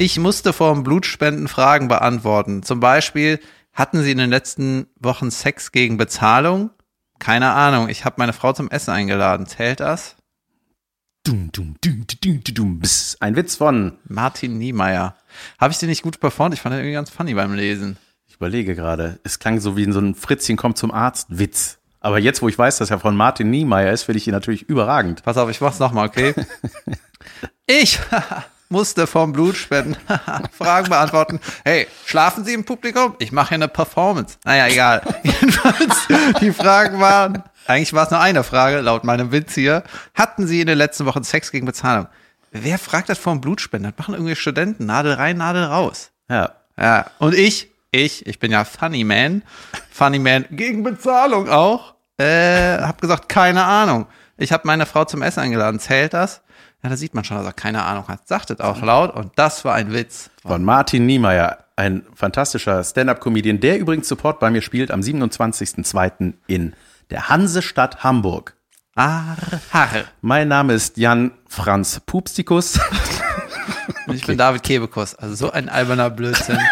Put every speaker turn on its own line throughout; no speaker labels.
Ich musste vor dem Blutspenden Fragen beantworten. Zum Beispiel, hatten Sie in den letzten Wochen Sex gegen Bezahlung? Keine Ahnung, ich habe meine Frau zum Essen eingeladen. Zählt das?
Dum, dum, dum, dum, dum, Ein Witz von.
Martin Niemeyer. Habe ich den nicht gut performt? Ich fand den irgendwie ganz funny beim Lesen.
Ich überlege gerade. Es klang so wie in so ein Fritzchen kommt zum Arzt Witz. Aber jetzt, wo ich weiß, dass er von Martin Niemeyer ist, finde ich ihn natürlich überragend.
Pass auf, ich mach's nochmal, okay? ich musste vom Blutspenden Fragen beantworten. Hey, schlafen Sie im Publikum? Ich mache hier eine Performance. Naja, egal. Jedenfalls, die Fragen waren, eigentlich war es nur eine Frage, laut meinem Witz hier. Hatten Sie in den letzten Wochen Sex gegen Bezahlung? Wer fragt das vom Blutspenden? Das machen irgendwie Studenten. Nadel rein, Nadel raus.
Ja.
Ja, und ich, ich, ich bin ja Funny Man. Funny Man gegen Bezahlung auch. Äh, hab gesagt, keine Ahnung. Ich habe meine Frau zum Essen eingeladen. Zählt das? Ja, da sieht man schon, dass er keine Ahnung hat. Sagt es auch laut und das war ein Witz.
Von Martin Niemeyer, ein fantastischer Stand-up-Comedian, der übrigens Support bei mir spielt am 27.02. in der Hansestadt Hamburg.
Arr, harre.
Mein Name ist Jan Franz Pupstikus.
Und ich bin David Kebekus. Also so ein alberner Blödsinn.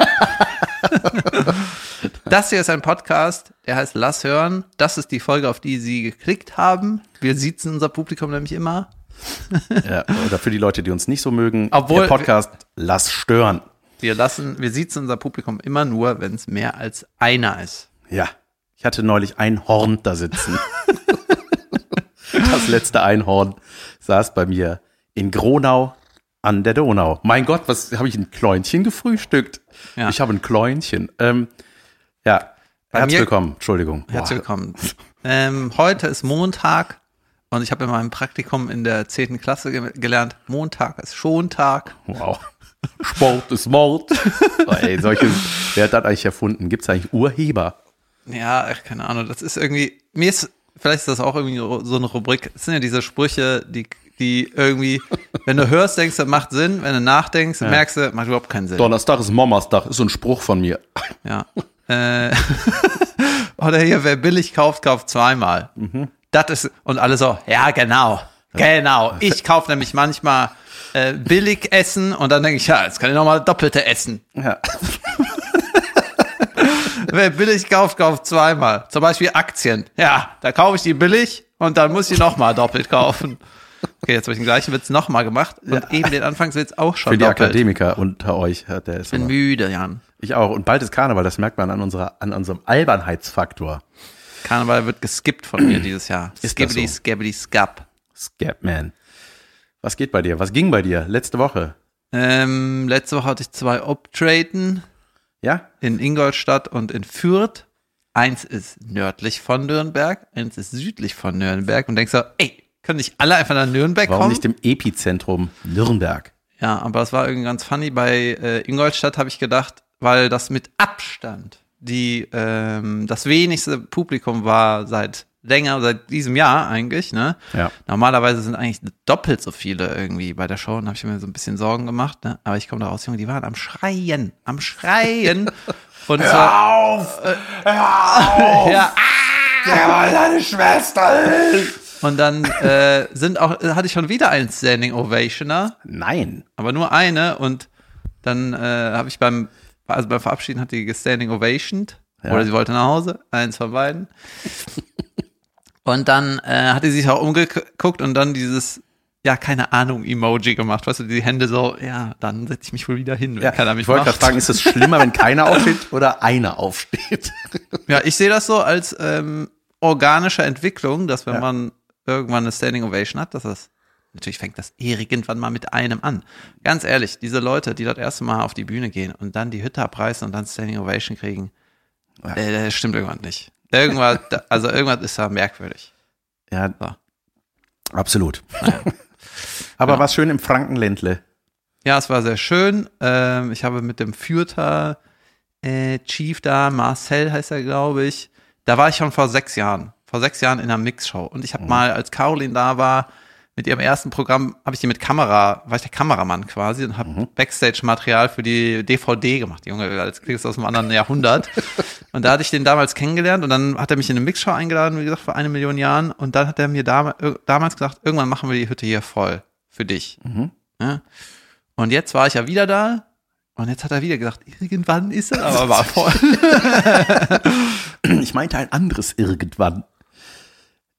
Das hier ist ein Podcast, der heißt Lass hören. Das ist die Folge, auf die Sie geklickt haben. Wir sitzen unser Publikum nämlich immer.
Ja, oder für die Leute, die uns nicht so mögen,
Obwohl-
der Podcast Lass stören.
Wir lassen, wir sitzen unser Publikum immer nur, wenn es mehr als einer ist.
Ja, ich hatte neulich ein Horn da sitzen. das letzte Einhorn saß bei mir in Gronau an der Donau. Mein Gott, was habe ich ein Kläunchen gefrühstückt?
Ja.
Ich habe ein Kläunchen. Ähm, ja,
Bei
herzlich
mir-
willkommen. Entschuldigung.
Herzlich
Boah.
willkommen. Ähm, heute ist Montag und ich habe in meinem Praktikum in der 10. Klasse ge gelernt, Montag ist Schontag.
Wow. Sport ist Mord. oh, ey, solche, wer hat das eigentlich erfunden? Gibt es eigentlich Urheber?
Ja, keine Ahnung, das ist irgendwie, mir ist, vielleicht ist das auch irgendwie so eine Rubrik, es sind ja diese Sprüche, die, die irgendwie, wenn du hörst, denkst du, macht Sinn, wenn du nachdenkst, merkst du, macht überhaupt keinen Sinn.
Donnerstag ist Momastag, ist so ein Spruch von mir.
Ja. Äh, oder hier, wer billig kauft, kauft zweimal. Das ist, und alle so, ja, genau. Genau. Ich kaufe nämlich manchmal äh, billig Essen und dann denke ich, ja, jetzt kann ich nochmal doppelte essen.
Ja.
Wer billig kauft, kauft zweimal. Zum Beispiel Aktien. Ja, da kaufe ich die billig und dann muss ich nochmal doppelt kaufen. Okay, jetzt habe ich den gleichen Witz nochmal gemacht und eben den Anfangswitz auch schon
Für die
doppelt.
Akademiker unter euch. ja, Der ist
Ich bin
aber-
müde, Jan.
ich auch. Und bald ist Karneval, das merkt man an, unserer, an unserem Albernheitsfaktor.
Karneval wird geskippt von mir dieses Jahr. Skibbity,
so?
skibbity, skap.
Scapman. Was geht bei dir? Was ging bei dir letzte Woche?
Ähm, letzte Woche hatte ich zwei Obtraten
Ja?
in Ingolstadt und in Fürth. Eins ist nördlich von Nürnberg, eins ist südlich von Nürnberg. Und denkst so, ey, können nicht alle einfach nach Nürnberg
Warum
kommen?
nicht im Epizentrum Nürnberg?
Ja, aber es war irgendwie ganz funny. Bei äh, Ingolstadt habe ich gedacht, weil das mit Abstand die ähm, das wenigste Publikum war seit länger, seit diesem Jahr eigentlich, ne?
Ja.
Normalerweise sind eigentlich doppelt so viele irgendwie bei der Show und habe ich mir so ein bisschen Sorgen gemacht, ne? Aber ich komme da raus, Junge, die waren am Schreien, am Schreien. Und so,
auf!
ja,
Der war deine Schwester!
und dann äh, sind auch, hatte ich schon wieder einen Standing Ovationer.
Nein.
aber nur eine und dann äh, habe ich beim also beim Verabschieden hat die gestanding ovationed
Ja.
oder sie wollte nach Hause, eins von beiden. und dann äh, hat sie sich auch umgeguckt und dann dieses ja, keine Ahnung, Emoji gemacht. Weißt du, die Hände so, ja, dann setze ich mich wohl wieder hin, wenn
Ja,
keiner mich
ich wollte gerade fragen, ist es schlimmer, wenn keiner aufsteht oder einer aufsteht?
Ja, ich sehe das so als ähm, organische Entwicklung, dass wenn
Ja.
man irgendwann eine Standing Ovation hat, dass das natürlich fängt das irgendwann mal mit einem an. Ganz ehrlich, diese Leute, die das erste Mal auf die Bühne gehen und dann die Hütte abreißen und dann Standing Ovation kriegen, äh, das stimmt irgendwann nicht. Irgendwas, also irgendwas ist da merkwürdig.
Ja,
So.
absolut. Aber
Ja.
was schön im Frankenländle.
Ja, es war sehr schön. Ähm, ich habe mit dem Fürther äh, Chief da, Marcel heißt er, glaube ich. Da war ich schon vor sechs Jahren. Vor sechs Jahren in einer Mixshow. Und ich habe mal, als Caroline da war, mit ihrem ersten Programm, habe ich die mit Kamera, war ich der Kameramann quasi und habe Backstage-Material für die DVD gemacht. Junge, als klingt es aus einem anderen Jahrhundert. und da hatte ich den damals kennengelernt und dann hat er mich in eine Mixshow eingeladen, wie gesagt, vor eine Million Jahren. Und dann hat er mir dam damals gesagt, irgendwann machen wir die Hütte hier voll für dich. Ja? Und jetzt war ich ja wieder da Und jetzt hat er wieder gesagt, irgendwann ist er aber war voll.
Ich meinte ein anderes irgendwann.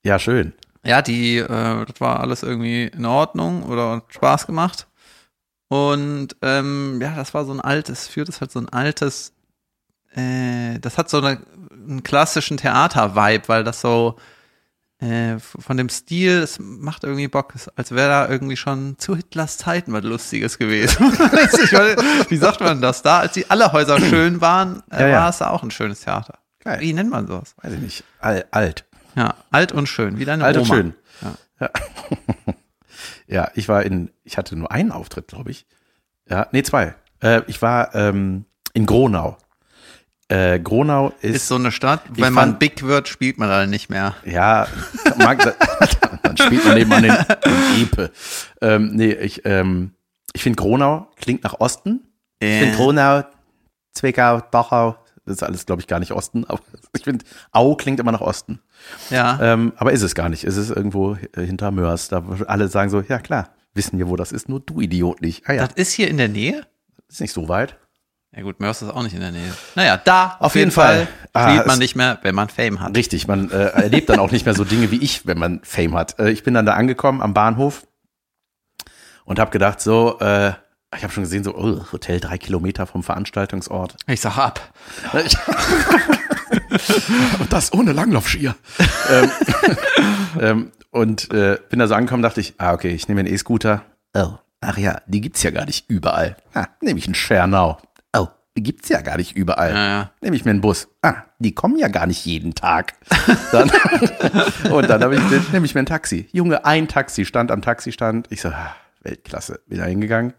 Ja, schön.
Ja, die, äh, das war alles irgendwie in Ordnung oder hat Spaß gemacht. Und ähm, ja, das war so ein altes, führt es halt so ein altes, äh, das hat so eine, einen klassischen Theater-Vibe, weil das so äh, von dem Stil, es macht irgendwie Bock, als wäre da irgendwie schon zu Hitlers Zeiten was Lustiges gewesen. meine, wie sagt man das da? Als die alle Häuser schön waren, äh,
Ja, ja.
war es da auch ein schönes Theater.
Geil.
Wie nennt man sowas?
Weiß ich nicht. Al alt.
Ja, alt und schön, wie deine
Alt und
Oma.
schön.
Ja.
Ja, ich war in, ich hatte nur einen Auftritt, glaube ich. Ja, nee, zwei. Äh, ich war ähm, in Gronau. Äh, Gronau ist,
Ist so eine Stadt, wenn man
fand-
big wird, spielt man da nicht mehr.
ja, mag, dann spielt man nebenan den, den Epe. Ähm, nee, ich, ähm, ich finde Gronau klingt nach Osten. Ich finde Gronau, Zwickau, Dachau, das ist alles, glaube ich, gar nicht Osten, aber ich finde, Au klingt immer nach Osten.
Ja.
Ähm, aber ist es gar nicht. Es ist irgendwo äh, hinter Mörs. Da alle sagen so, ja klar, wissen wir, wo das ist, nur du Idiot nicht. Ah ja,
Das ist hier in der Nähe?
ist nicht so weit.
Ja gut, Mörs ist auch nicht in der Nähe. Naja, da auf,
Auf
jeden
jeden
Fall,
Fall.
spielt
Ah,
man nicht mehr, wenn man Fame hat.
Richtig, man äh, erlebt dann auch nicht mehr so Dinge wie ich, wenn man Fame hat. Äh, ich bin dann da angekommen am Bahnhof und habe gedacht, so, äh, ich habe schon gesehen, so, oh, Hotel drei Kilometer vom Veranstaltungsort.
Ich sag ab.
und das ohne Langlaufskier. ähm, ähm, und äh, bin da so angekommen, dachte ich, ah, okay, ich nehme einen E-Scooter. Oh, ach ja, die gibt's ja gar nicht überall. Ah, nehme ich einen Schernau. Oh, die gibt's ja gar nicht überall.
Ja, ja.
Nehme ich mir einen Bus. Ah, die kommen ja gar nicht jeden Tag. Dann, und dann habe ich, nehme ich mir ein Taxi. Junge, ein Taxi stand am Taxistand. Ich so, ah, Weltklasse. Bin da hingegangen.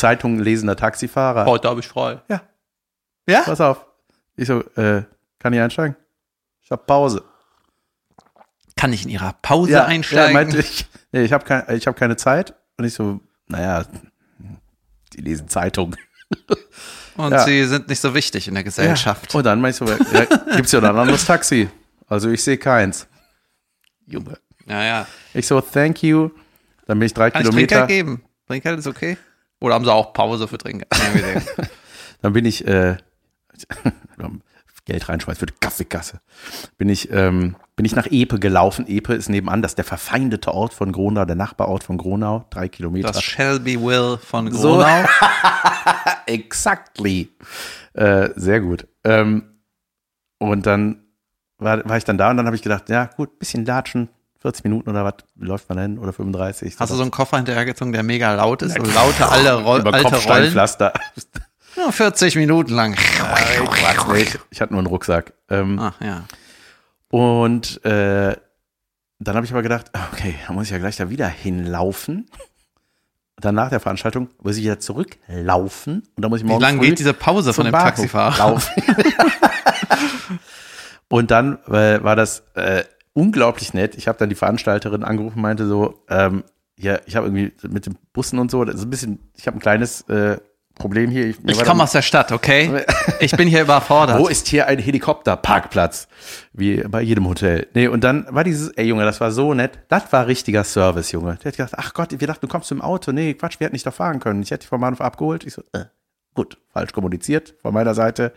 Zeitung lesender Taxifahrer.
Heute habe ich frei.
Ja,
Ja?
pass auf. Ich so, äh, kann ich einsteigen? Ich hab Pause.
Kann ich in ihrer Pause einsteigen?
Ja, meinte ich, nee, ich habe kein, ich hab keine Zeit. Und ich so, naja, die lesen Zeitung.
Und
Ja.
sie sind nicht so wichtig in der Gesellschaft.
Und dann meinst du, ja, gibt's ja noch ein anderes Taxi. Also ich sehe keins. Junge.
Ja, ja.
Ich so, thank you. Dann bin ich drei
Kann ich
Kilometer.
Trinkgeld geben? Trinkgeld ist okay? Oder haben sie auch Pause für denken.
Dann bin ich, äh, Geld reinschmeißen für die Kaffeekasse. Bin ich, ähm, bin ich nach Epe gelaufen. Epe ist nebenan, das ist der verfeindete Ort von Gronau, der Nachbarort von Gronau, drei Kilometer.
Das Shelbyville von
So.
Gronau.
Exactly. Äh, sehr gut. Ähm, und dann war, war ich dann da und dann habe ich gedacht, ja gut, bisschen latschen, 40 Minuten oder was, wie läuft man denn? Oder 35.
Hast du so einen Koffer hinterhergezogen, der mega laut ist? So laute alle Roll
über
alte Rollen? Ja, 40 Minuten lang.
Nee, ich hatte nur einen Rucksack. Ähm,
Ach ja.
Und äh, dann habe ich aber gedacht, okay, dann muss ich ja gleich da wieder hinlaufen. Dann nach der Veranstaltung muss ich ja zurücklaufen und dann muss ich
Wie
morgen
lange
früh
geht diese Pause von dem
Bahnhof
Taxifahrer?
laufen. und dann äh, war das äh, unglaublich nett. Ich habe dann die Veranstalterin angerufen und meinte so, ähm, ja, ich habe irgendwie mit den Bussen und so, das ist ein bisschen, ich habe ein kleines äh, Problem hier.
Ich
war
komme aus der Stadt, okay? Ich bin hier überfordert.
wo ist hier ein Helikopterparkplatz? Wie bei jedem Hotel. Nee, und dann war dieses, ey Junge, das war so nett. Das war richtiger Service, Junge. Der hat gedacht, ach Gott, wir dachten, du kommst im Auto. Nee, Quatsch, wir hätten dich doch fahren können. Ich hätte dich vom Bahnhof abgeholt. Ich so, äh, gut, falsch kommuniziert von meiner Seite.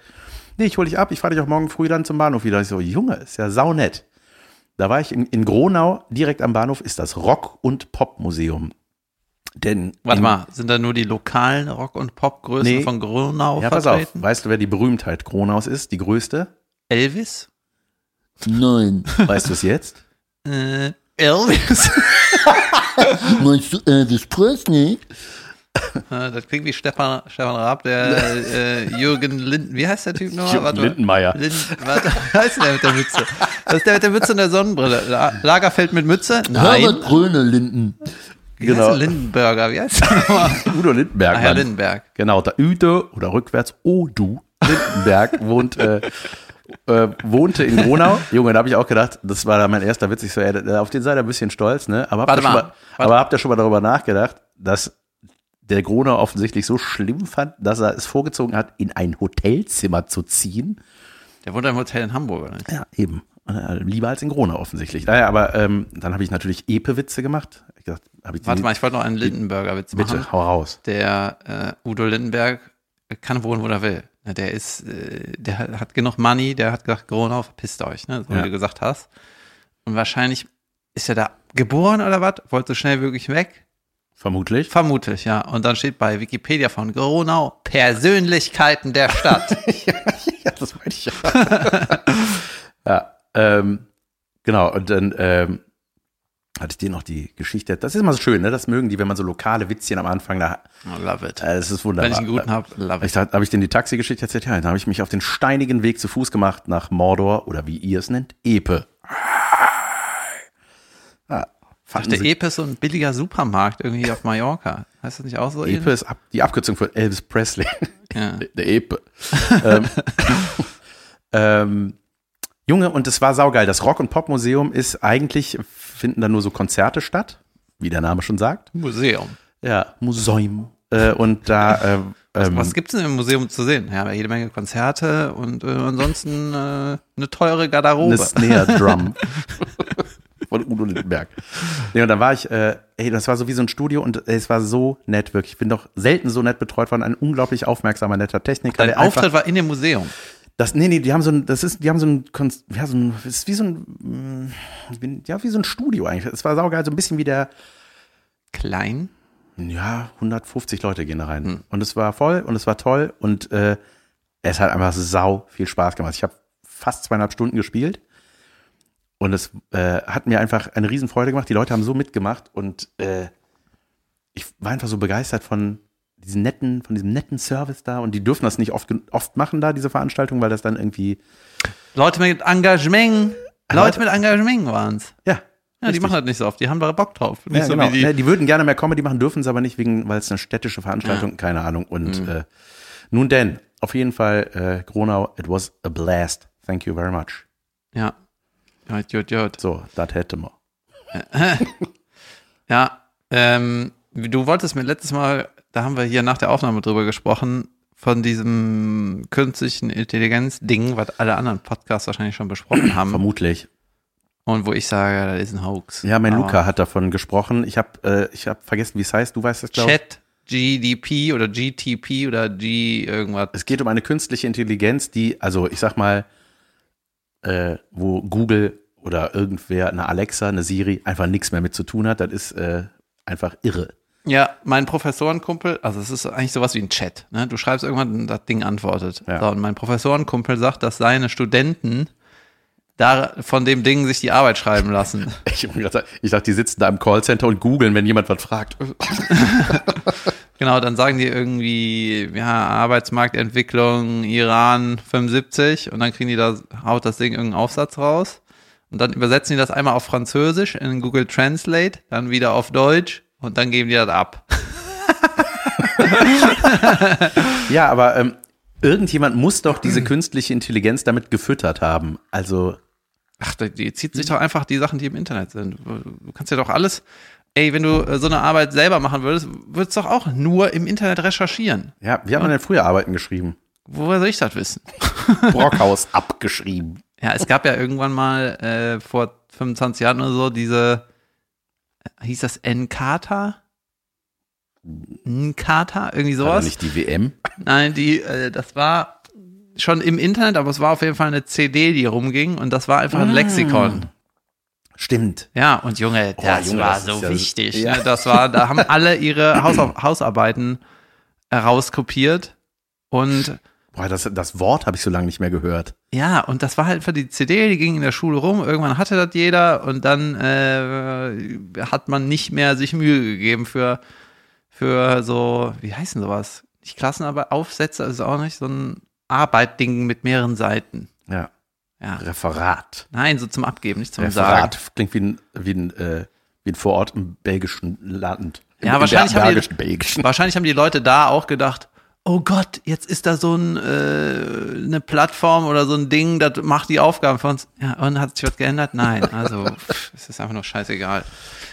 Nee, ich hole dich ab, ich fahre dich auch morgen früh dann zum Bahnhof wieder. Ich so, Junge, ist ja saunett. Da war ich in, in Gronau, direkt am Bahnhof ist das Rock- und Popmuseum. Denn
Warte
in-
mal, sind da nur die lokalen Rock- und Popgrößen
Nee.
von Gronau
Ja, pass auf.
vertreten?
Weißt du, wer die Berühmtheit Gronaus ist? Die größte?
Elvis?
Nein.
Weißt du es jetzt?
Äh, Elvis?
Meinst du Elvis Presley?
Äh, das klingt wie Stefan, Stefan Raab, der äh, Jürgen Linden. Wie heißt der Typ nochmal?
Jürgen. Lindenmeier.
Lind, wie heißt der mit der Mütze? Das ist der mit der Mütze und der Sonnenbrille. La Lagerfeld mit Mütze? Nein.
Herbert Gröne Linden.
Wie heißt
Genau.
der Lindenberger? Wie heißt der nochmal?
Udo Lindenberg.
Ja,
Mann.
Lindenberg.
Genau, da Udo oder rückwärts Odu Lindenberg wohnt, äh, äh, wohnte in Gronau. Junge, da habe ich auch gedacht, das war da mein erster Witz. Ich so, ey, auf den seid ihr ein bisschen stolz, ne? Aber habt,
Warte
ihr schon
mal,
mal,
warte.
aber habt ihr schon mal darüber nachgedacht, dass der Gronau offensichtlich so schlimm fand, dass er es vorgezogen hat, in ein Hotelzimmer zu ziehen?
Der wohnt im Hotel in Hamburg, oder nicht?
Ja, eben. Äh, Lieber als in Gronau offensichtlich. Naja, aber ähm, dann habe ich natürlich Epe-Witze gemacht. Ich gedacht, hab ich
Warte mal, ich wollte noch einen Lindenberger-Witz machen.
Bitte, hau raus.
Der äh, Udo Lindenberg kann wohnen, wo er will. Der ist, äh, der hat- hat genug Money, der hat gesagt, Corona, verpisst euch, ne, so
Ja.
wie du gesagt hast. Und wahrscheinlich ist er da geboren oder was, wollte so schnell wirklich weg.
Vermutlich.
Vermutlich, ja. Und dann steht bei Wikipedia von Gronau Persönlichkeiten der Stadt.
ja, das meine ich ja. ja, ähm, genau. Und dann ähm, hatte ich dir noch die Geschichte. Das ist immer so schön, ne? Das mögen die, wenn man so lokale Witzchen am Anfang da.
I love it.
Äh, das ist wunderbar.
Wenn ich einen guten habe, love
Ich
it.
habe ich den die Taxigeschichte erzählt? Ja, dann habe ich mich auf den steinigen Weg zu Fuß gemacht nach Mordor oder wie ihr es nennt, Epe. Ja, fanden
Der Epe ist so ein billiger Supermarkt irgendwie auf Mallorca. Heißt das nicht auch so?
Epe ist ab, die Abkürzung für Elvis Presley.
Ja.
Der Epe. ähm, ähm, Junge, und es war saugeil. Das Rock- und Popmuseum ist eigentlich, finden da nur so Konzerte statt, wie der Name schon sagt.
Museum.
Ja, Museum. Äh, und da, äh, ähm,
Was gibt's denn im Museum zu sehen? Ja, jede Menge Konzerte und äh, ansonsten äh, eine teure Garderobe.
eine Snare Drum von Udo Lindenberg. Nee, und dann war ich, äh, ey, das war so wie so ein Studio und ey, es war so nett, wirklich. Ich bin doch selten so nett betreut worden. Ein unglaublich aufmerksamer, netter Techniker.
Dein Auftritt war in dem Museum.
Das, nee, nee, die haben so ein, das ist, die haben so ein, ja, so ein, ist wie so ein, mm, ja, wie so ein Studio eigentlich. Es war saugeil, so ein bisschen wie der,
Klein.
ja, 150 Leute gehen da rein. Und es war voll und es war toll und äh, es hat einfach sau viel Spaß gemacht. Ich habe fast zweieinhalb Stunden gespielt und es äh, hat mir einfach eine Riesenfreude gemacht. Die Leute haben so mitgemacht und äh, ich war einfach so begeistert von diesem netten, von diesem netten Service da und die dürfen das nicht oft, oft machen da, diese Veranstaltung, weil das dann irgendwie,
Leute mit Engagement. Leute mit Engagement waren's.
ja.
Ja, die machen das nicht so oft. Die haben da Bock drauf.
Ja,
so
genau.
die.
Ne, die würden gerne mehr Comedy machen, dürfen es aber nicht, wegen, weil es eine städtische Veranstaltung, keine Ahnung. Und
Mhm.
äh, nun denn, auf jeden Fall, äh, Gronau, it was a blast. Thank you very much.
Ja. Jut, jut, jut.
So, das hätte man.
Ja, ähm, du wolltest mir letztes Mal, da haben wir hier nach der Aufnahme drüber gesprochen, von diesem künstlichen Intelligenz-Ding, was alle anderen Podcasts wahrscheinlich schon besprochen haben.
Vermutlich.
Und wo ich sage, das ist ein Hoax.
Ja, mein
Aber
Luca hat davon gesprochen. Ich habe äh, ich hab vergessen, wie es heißt. Du weißt es, glaube ich.
Chat GDP oder GTP oder G irgendwas.
Es geht um eine künstliche Intelligenz, die, also ich sag mal, äh, wo Google oder irgendwer, eine Alexa, eine Siri, einfach nichts mehr mit zu tun hat. Das ist äh, einfach irre.
Ja, mein Professorenkumpel, also es ist eigentlich sowas wie ein Chat. Ne? Du schreibst irgendwann und das Ding antwortet.
Ja.
So, und mein Professorenkumpel sagt, dass seine Studenten da von dem Ding sich die Arbeit schreiben lassen.
Ich, gedacht, ich dachte, die sitzen da im Callcenter und googeln, wenn jemand was fragt.
Genau, dann sagen die irgendwie, ja, Arbeitsmarktentwicklung, Iran 75 und dann kriegen die da, haut das Ding irgendeinen Aufsatz raus und dann übersetzen die das einmal auf Französisch in Google Translate, dann wieder auf Deutsch und dann geben die das ab.
Ja, aber ähm, irgendjemand muss doch diese künstliche Intelligenz damit gefüttert haben. Also,
Ach, die, zieht sich doch einfach die Sachen, die im Internet sind. Du kannst ja doch alles, ey, wenn du äh, so eine Arbeit selber machen würdest, würdest du doch auch nur im Internet recherchieren.
ja, wie hat man denn früher Arbeiten geschrieben?
Woher soll ich das wissen?
Brockhaus abgeschrieben.
Ja, es gab ja irgendwann mal äh, vor 25 Jahren oder so diese, hieß das Nkata? Nkata? Irgendwie
War da
sowas?
nicht die WM?
Nein, die, äh, das war schon im Internet, aber es war auf jeden Fall eine CD, die rumging und das war einfach ein Lexikon.
Stimmt.
Ja, und Junge, das
Junge,
war
das
so
ja-
wichtig.
ja.
Ne? Das war, da haben alle ihre Hausarbeiten herauskopiert und
Boah, das, das Wort habe ich so lange nicht mehr gehört.
Ja, und das war halt für die CD, die ging in der Schule rum, irgendwann hatte das jeder und dann äh, hat man nicht mehr sich Mühe gegeben für, für so, wie heißt denn sowas? Nicht Klassenarbeit, Aufsätze, ist auch nicht so ein Arbeitding mit mehreren Seiten.
Ja.
Ja.
Referat.
Nein, so zum Abgeben, nicht zum
Referat.
Sagen.
Klingt wie ein, wie ein, äh, wie ein Vorort im belgischen Land. Im,
Ja, wahrscheinlich haben die-
belgischen.
Wahrscheinlich haben die Leute da auch gedacht, oh Gott, jetzt ist da so ein, äh, eine Plattform oder so ein Ding, das macht die Aufgaben für uns. Ja, und hat sich was geändert? Nein, also pff, es ist einfach nur scheißegal.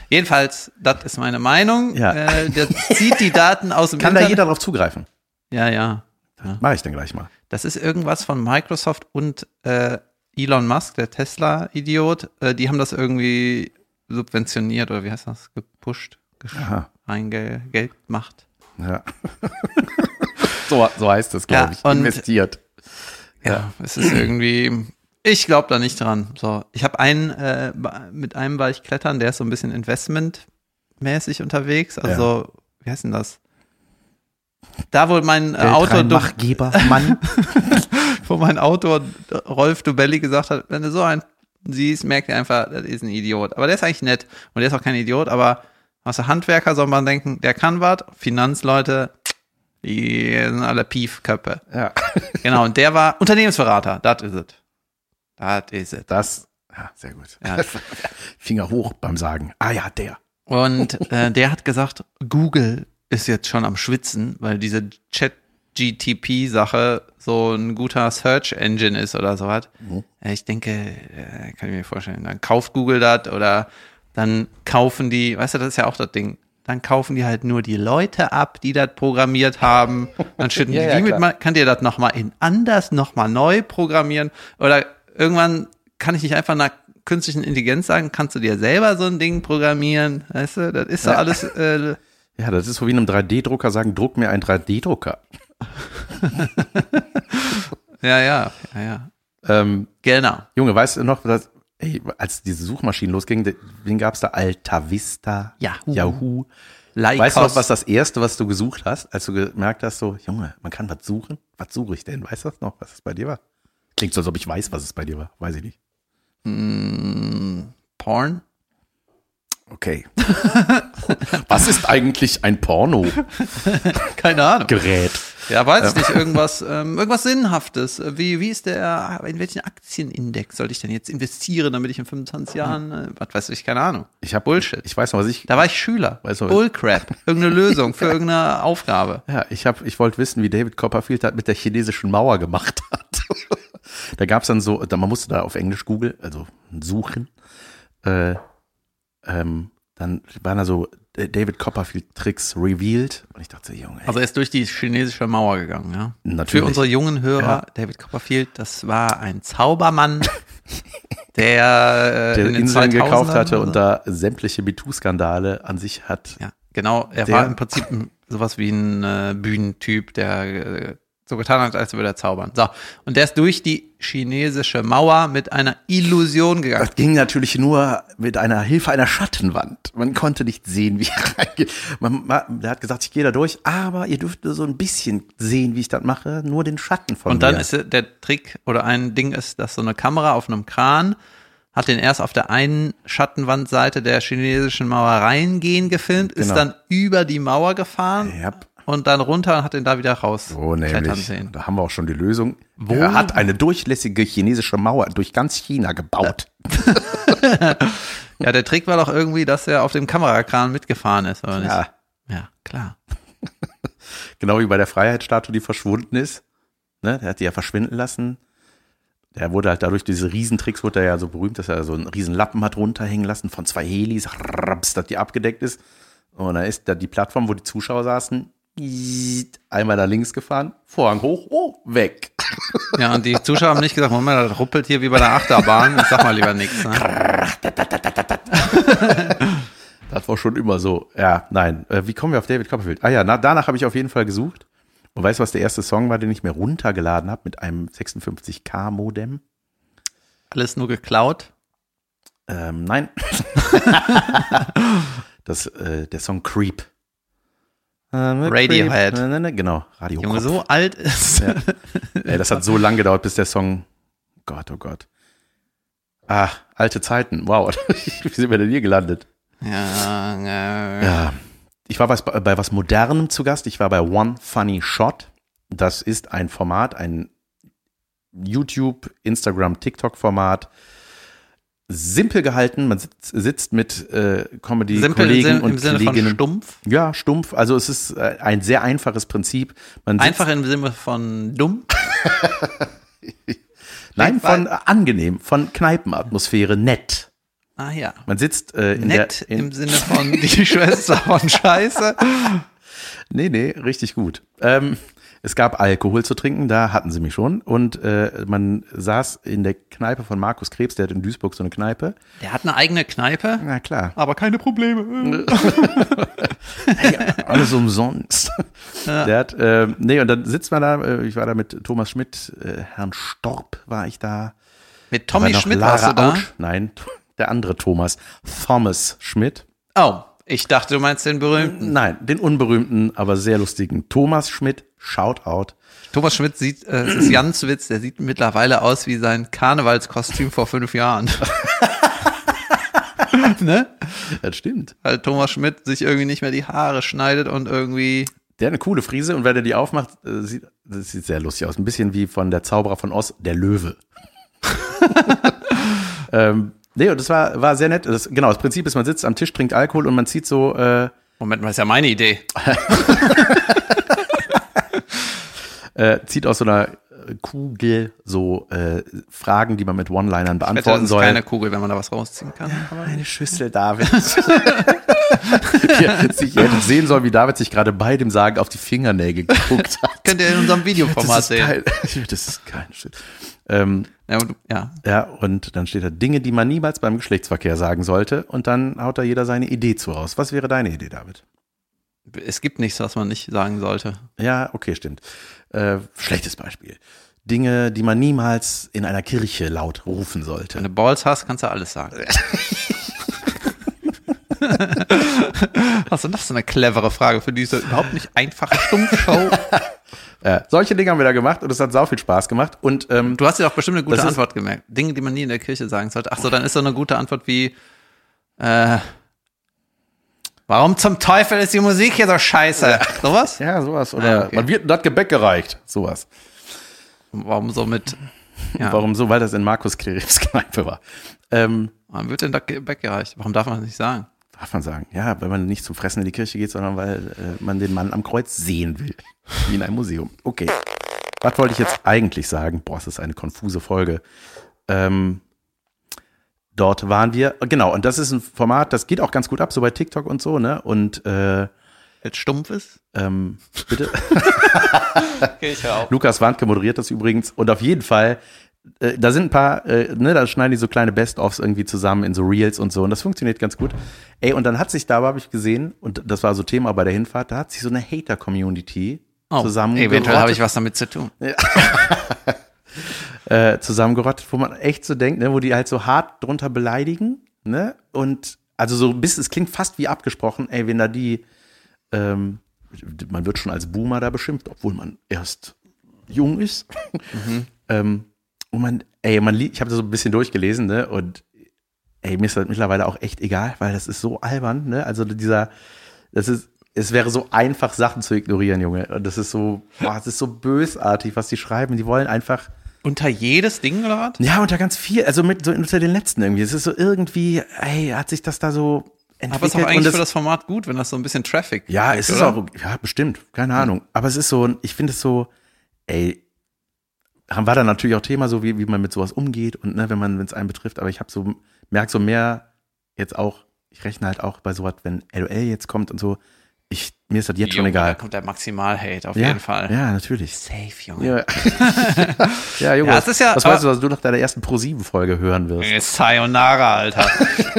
Jedenfalls, das ist meine Meinung.
Ja.
Äh, der zieht die Daten aus dem
Kann da
Internet.
jeder drauf zugreifen?
Ja, ja.
Mache ich dann gleich mal.
Das ist irgendwas von Microsoft und äh, Elon Musk, der Tesla-Idiot. Äh, die haben das irgendwie subventioniert oder wie heißt das? Gepusht,
Aha.
reingel Geld gemacht.
Ja. So, so heißt es, glaube
Ja,
ich.
und-
Investiert.
Ja, es ist irgendwie. Ich glaube da nicht dran. So, ich habe einen, äh, mit einem war ich klettern, der ist so ein bisschen investmentmäßig unterwegs. Also, wie heißt denn das? Da, wo mein äh, Autor,
Machgeber, Mann.
wo mein Autor Rolf Dubelli gesagt hat, wenn du so einen siehst, merkt ihr einfach, das ist ein Idiot. Aber der ist eigentlich nett. Und der ist auch kein Idiot, aber aus der Handwerker soll man denken, der kann was. Finanzleute, die sind alle Piefköpfe.
ja.
Genau, und der war Unternehmensberater. Das ist es. Das ist es.
Das, ja, sehr gut.
Ja.
Finger hoch beim Sagen. Ah ja, der.
Und äh, der hat gesagt, Google ist jetzt schon am Schwitzen, weil diese Chat-GTP-Sache so ein guter Search-Engine ist oder sowas. Äh, Ich denke, äh, kann ich mir vorstellen, dann kauft Google das oder dann kaufen die, weißt du, das ist ja auch das Ding. Dann kaufen die halt nur die Leute ab, die das programmiert haben. Dann schütten
Ja,
die
ja,
die mit,
klar.
kann dir das nochmal in anders nochmal neu programmieren? Oder irgendwann kann ich nicht einfach einer künstlichen Intelligenz sagen, kannst du dir selber so ein Ding programmieren? Weißt du, das ist so
Ja.
alles, äh,
Ja, das ist so wie einem 3D-Drucker sagen, druck mir einen 3D-Drucker.
ja, ja, ja, ja.
Ähm,
Genau.
Junge, weißt du noch, dass, ey, als diese Suchmaschinen losgingen, wen gab's da? Alta Vista,
Yahoo.
Yahoo.
Lycos.
Weißt du noch, was das erste, was du gesucht hast, als du gemerkt hast, so, Junge, man kann was suchen? Was suche ich denn? Weißt du das noch, was es bei dir war? Klingt so, als ob ich weiß, was es bei dir war. Weiß ich nicht.
Mm, Porn?
Okay. was ist eigentlich ein Porno-Gerät?
Keine Ahnung. Ja, weiß ich nicht. Irgendwas, ähm, irgendwas Sinnhaftes. Wie, wie ist der, in welchen Aktienindex sollte ich denn jetzt investieren, damit ich in 25 Jahren, äh, was weiß ich, keine Ahnung.
Ich hab,
Bullshit.
Ich weiß noch, was ich,
Da war ich Schüler.
Weißt du-
Bullcrap. Irgendeine Lösung für irgendeine Aufgabe.
Ja, ich hab, ich wollte wissen, wie David Copperfield das mit der chinesischen Mauer gemacht hat. da gab's dann so, da, man musste da auf Englisch Google, also suchen. Äh, ähm, dann waren da so äh, David Copperfield Tricks revealed. Und ich dachte, Junge, ey,
Also er ist durch die chinesische Mauer gegangen, ja.
Natürlich.
Für unsere jungen Hörer,
Ja.
David Copperfield, das war ein Zaubermann, der, äh,
der
in den
Inseln gekauft
2000ern
hatte
oder
und da sämtliche MeToo-Skandale an sich hat.
Ja, genau. Er war im Prinzip sowas wie ein äh, Bühnentyp, der äh, so getan hat, als würde er zaubern. So, und der ist durch die chinesische Mauer mit einer Illusion gegangen.
Das ging natürlich nur mit einer Hilfe einer Schattenwand. Man konnte nicht sehen, wie er reingeht. Man, man, der hat gesagt, ich gehe da durch, aber ihr dürft nur so ein bisschen sehen, wie ich das mache, nur den Schatten von
Und dann
mir.
ist der Trick oder ein Ding ist, dass so eine Kamera auf einem Kran hat den erst auf der einen Schattenwandseite der chinesischen Mauer reingehen gefilmt, ist
Genau.
dann über die Mauer gefahren
Ja.
und dann runter und hat den da wieder raus
So
klettern
nämlich.
sehen.
Da haben wir auch schon die Lösung. Er hat eine durchlässige chinesische Mauer durch ganz China gebaut.
Ja, der Trick war doch irgendwie, dass er auf dem Kamerakran mitgefahren ist, oder nicht?
Ja.
Ja, klar.
Genau wie bei der Freiheitsstatue, die verschwunden ist. Ne, der hat die ja verschwinden lassen. Der wurde halt dadurch, diese Riesentricks wurde er ja so berühmt, dass er so einen riesen Lappen hat runterhängen lassen von zwei Helis, raps, dass die abgedeckt ist. Und dann ist da die Plattform, wo die Zuschauer saßen, einmal da links gefahren, Vorhang hoch, oh, weg.
Ja, und die Zuschauer haben nicht gesagt, Moment, das ruppelt hier wie bei der Achterbahn. Ich sag mal lieber nichts. Ne?
Das war schon immer so. Ja, nein. Äh, wie kommen wir auf David Copperfield? Ah ja, na, danach habe ich auf jeden Fall gesucht. Und weißt du, was der erste Song war, den ich mir runtergeladen habe mit einem 56K-Modem?
Alles nur geklaut.
Ähm, nein. das, äh, der Song Creep. Ähm,
Radiohead.
Creep. Ne, ne, Genau, Radio
Junge, so alt ist.
Ja. Ey, das hat so lange gedauert, bis der Song. Gott, oh Gott. Ah, alte Zeiten. Wow. Wie sind wir denn hier gelandet?
Ja, äh,
Ja. Ich war was, bei was Modernem zu Gast. Ich war bei One Funny Shot. Das ist ein Format, ein YouTube, Instagram, TikTok-Format. Simpel gehalten. Man sitzt, sitzt mit äh, Comedy-Kollegen
Sinn, im
und
Sinne von
Kolleginnen.
stumpf.
Ja, stumpf. Also es ist äh, ein sehr einfaches Prinzip. Man
Einfach im Sinne von dumm.
nein, von äh, angenehm, von Kneipenatmosphäre, nett.
Ah ja.
Man sitzt äh, in
Nett
der, in,
im Sinne von die Schwester von Scheiße.
Nee, nee, richtig gut. Ähm, Es gab Alkohol zu trinken, da hatten sie mich schon. Und äh, man saß in der Kneipe von Markus Krebs, der hat in Duisburg so eine Kneipe.
Der hat eine eigene Kneipe,
Na klar,
aber keine Probleme.
alles umsonst. Der hat, äh, nee, und dann sitzt man da, äh, ich war da mit Thomas Schmidt, äh, Herrn Storb war ich da.
Mit Tommy Schmidt
Lara
warst du da?
Autsch. Nein, der andere Thomas, Thomas Schmidt.
Oh, ich dachte, du meinst den berühmten.
Nein, den unberühmten, aber sehr lustigen Thomas Schmidt, Shoutout.
Thomas Schmidt sieht, äh, es ist Jans Witz, der sieht mittlerweile aus wie sein Karnevalskostüm vor fünf Jahren. ne?
Das stimmt.
Weil Thomas Schmidt sich irgendwie nicht mehr die Haare schneidet und irgendwie.
Der hat eine coole Frise und wenn er die aufmacht, äh, sieht, das sieht sehr lustig aus. Ein bisschen wie von der Zauberer von Oz, der Löwe. ähm, nee, und das war, war sehr nett. Das, genau, das Prinzip ist, man sitzt am Tisch, trinkt Alkohol und man zieht so, äh,
Moment mal, ist ja meine Idee.
äh, zieht aus so einer Kugel so äh, Fragen, die man mit One-Linern
Wetter, das
beantworten
ist
soll.
keine Kugel, wenn man da was rausziehen kann.
Eine Schüssel, David. ja, ich hätte sehen sollen, wie David sich gerade bei dem Sagen auf die Fingernägel geguckt hat.
Könnt ihr in unserem Videoformat
das
sehen.
geil. Das ist kein Shit. Ähm,
Ja, und, ja.
ja, und dann steht da Dinge, die man niemals beim Geschlechtsverkehr sagen sollte. Und dann haut da jeder seine Idee zu raus. Was wäre deine Idee, David?
Es gibt nichts, was man nicht sagen sollte.
Ja, okay, stimmt. Äh, schlechtes Beispiel. Dinge, die man niemals in einer Kirche laut rufen
Wenn
sollte.
du Balls hast, kannst du alles sagen. Was ist denn das für eine clevere Frage für diese überhaupt nicht einfache Stumpfshow?
Äh, solche Dinge haben wir da gemacht und es hat sau viel Spaß gemacht. Und ähm,
Du hast dir doch bestimmt eine gute Antwort gemerkt. Dinge, die man nie in der Kirche sagen sollte. Ach so, dann ist so eine gute Antwort wie, äh, warum zum Teufel ist die Musik hier so scheiße? Sowas?
ja, sowas. Oder
Ah, okay.
man wird das Gebäck gereicht. Sowas.
Warum so mit, ja,
Warum so? Weil das in Markus Krebs Kneipe war. Ähm,
warum wird denn das Gebäck gereicht? Warum darf man das nicht sagen?
Darf man sagen. Ja, weil man nicht zum Fressen in die Kirche geht, sondern weil äh, man den Mann am Kreuz sehen will. Wie in einem Museum. Okay. Was wollte ich jetzt eigentlich sagen? Boah, es ist eine konfuse Folge. Ähm, dort waren wir, genau, und das ist ein Format, das geht auch ganz gut ab, so bei TikTok und so, ne? Und äh,
es stumpf ist?
ähm, bitte.
Okay, ich hör auf.
Lukas Wandke moderiert das übrigens. Und auf jeden Fall, äh, da sind ein paar, äh, ne, da schneiden die so kleine Best-ofs irgendwie zusammen in so Reels und so. Und das funktioniert ganz gut. Ey, und dann hat sich da, habe ich gesehen, und das war so Thema bei der Hinfahrt, da hat sich so eine Hater-Community
Oh,
zusammen
eventuell habe ich was damit zu tun.
äh, zusammengerottet, wo man echt so denkt, ne, wo die halt so hart drunter beleidigen, ne? Und also so bis es klingt fast wie abgesprochen, ey, wenn da die, ähm, man wird schon als Boomer da beschimpft, obwohl man erst jung ist. ähm, und man, ey, man, li- ich habe das so ein bisschen durchgelesen, ne? Und ey, mir ist das mittlerweile auch echt egal, weil das ist so albern, ne? Also dieser, das ist, es wäre so einfach, Sachen zu ignorieren, Junge. Und das ist so, boah, das ist so bösartig, was die schreiben. Die wollen einfach,
Unter jedes Ding oder was?
ja, unter ganz viel, also mit so unter den letzten irgendwie. Es ist so irgendwie, ey, hat sich das da so entwickelt.
Aber ist doch
und
eigentlich
das,
für das Format gut, wenn das so ein bisschen Traffic
ja,
kriegt,
es ist
oder?
auch, ja, bestimmt, keine Ahnung. Aber es ist so, ich finde es so, ey, war da natürlich auch Thema, so wie, wie man mit sowas umgeht und ne, wenn man, wenn es einen betrifft, aber ich habe so, merk so mehr jetzt auch, ich rechne halt auch bei sowas, wenn LOL jetzt kommt und so, ich, mir ist das jetzt schon
Junge, Da
egal.
kommt der Maximal-Hate auf
ja,
jeden Fall.
Ja, natürlich.
Safe, Junge.
Ja, ja Junge,
Ja, es ist ja-
was weißt du, was du nach deiner ersten Pro-7-Folge hören wirst?
Äh, Sayonara, Alter.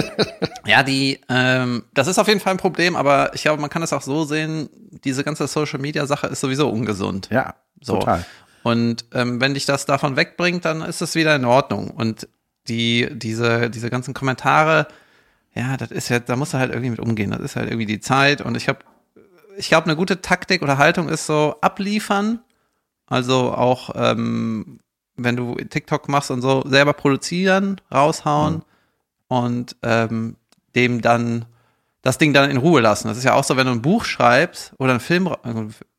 ja, die, ähm, das ist auf jeden Fall ein Problem, aber ich glaube, man kann es auch so sehen, diese ganze Social Media Sache ist sowieso ungesund.
Ja,
So.
total.
Und ähm, wenn dich das davon wegbringt, dann ist es wieder in Ordnung. Und die, diese, diese ganzen Kommentare, ja, das ist ja, da musst du halt irgendwie mit umgehen. Das ist halt irgendwie die Zeit. Und ich habe, ich glaube, eine gute Taktik oder Haltung ist so abliefern. Also auch, ähm, wenn du TikTok machst und so, selber produzieren, raushauen und ähm, dem dann das Ding dann in Ruhe lassen. Das ist ja auch so, wenn du ein Buch schreibst oder einen Film,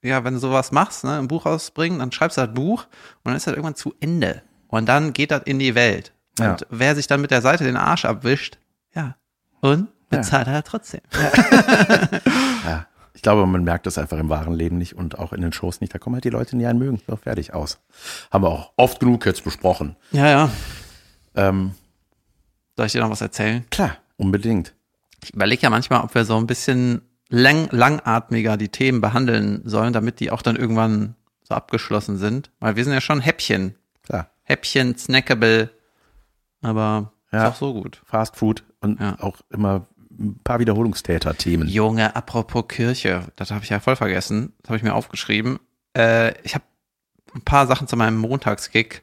ja, wenn du sowas machst, ne, ein Buch rausbringen, dann schreibst du das Buch und dann ist das irgendwann zu Ende. Und dann geht das in die Welt.
Ja.
Und wer sich dann mit der Seite den Arsch abwischt, ja, und bezahlt er trotzdem.
Ja. Ich glaube, man merkt das einfach im wahren Leben nicht und auch in den Shows nicht. Da kommen halt die Leute, die einen mögen. So, fertig, aus. Haben wir auch oft genug jetzt besprochen.
Ja, ja.
Ähm,
Soll ich dir noch was erzählen?
klar, unbedingt.
Ich überlege ja manchmal, ob wir so ein bisschen lang, langatmiger die Themen behandeln sollen, damit die auch dann irgendwann so abgeschlossen sind. Weil wir sind ja schon Häppchen.
Klar.
Häppchen, snackable. Aber
Ja.
ist auch so gut.
Fast Food und
Ja.
auch immer ein paar Wiederholungstäter-Themen.
Junge, apropos Kirche, das habe ich ja voll vergessen. Das habe ich mir aufgeschrieben. Äh, ich habe ein paar Sachen zu meinem Montagskick.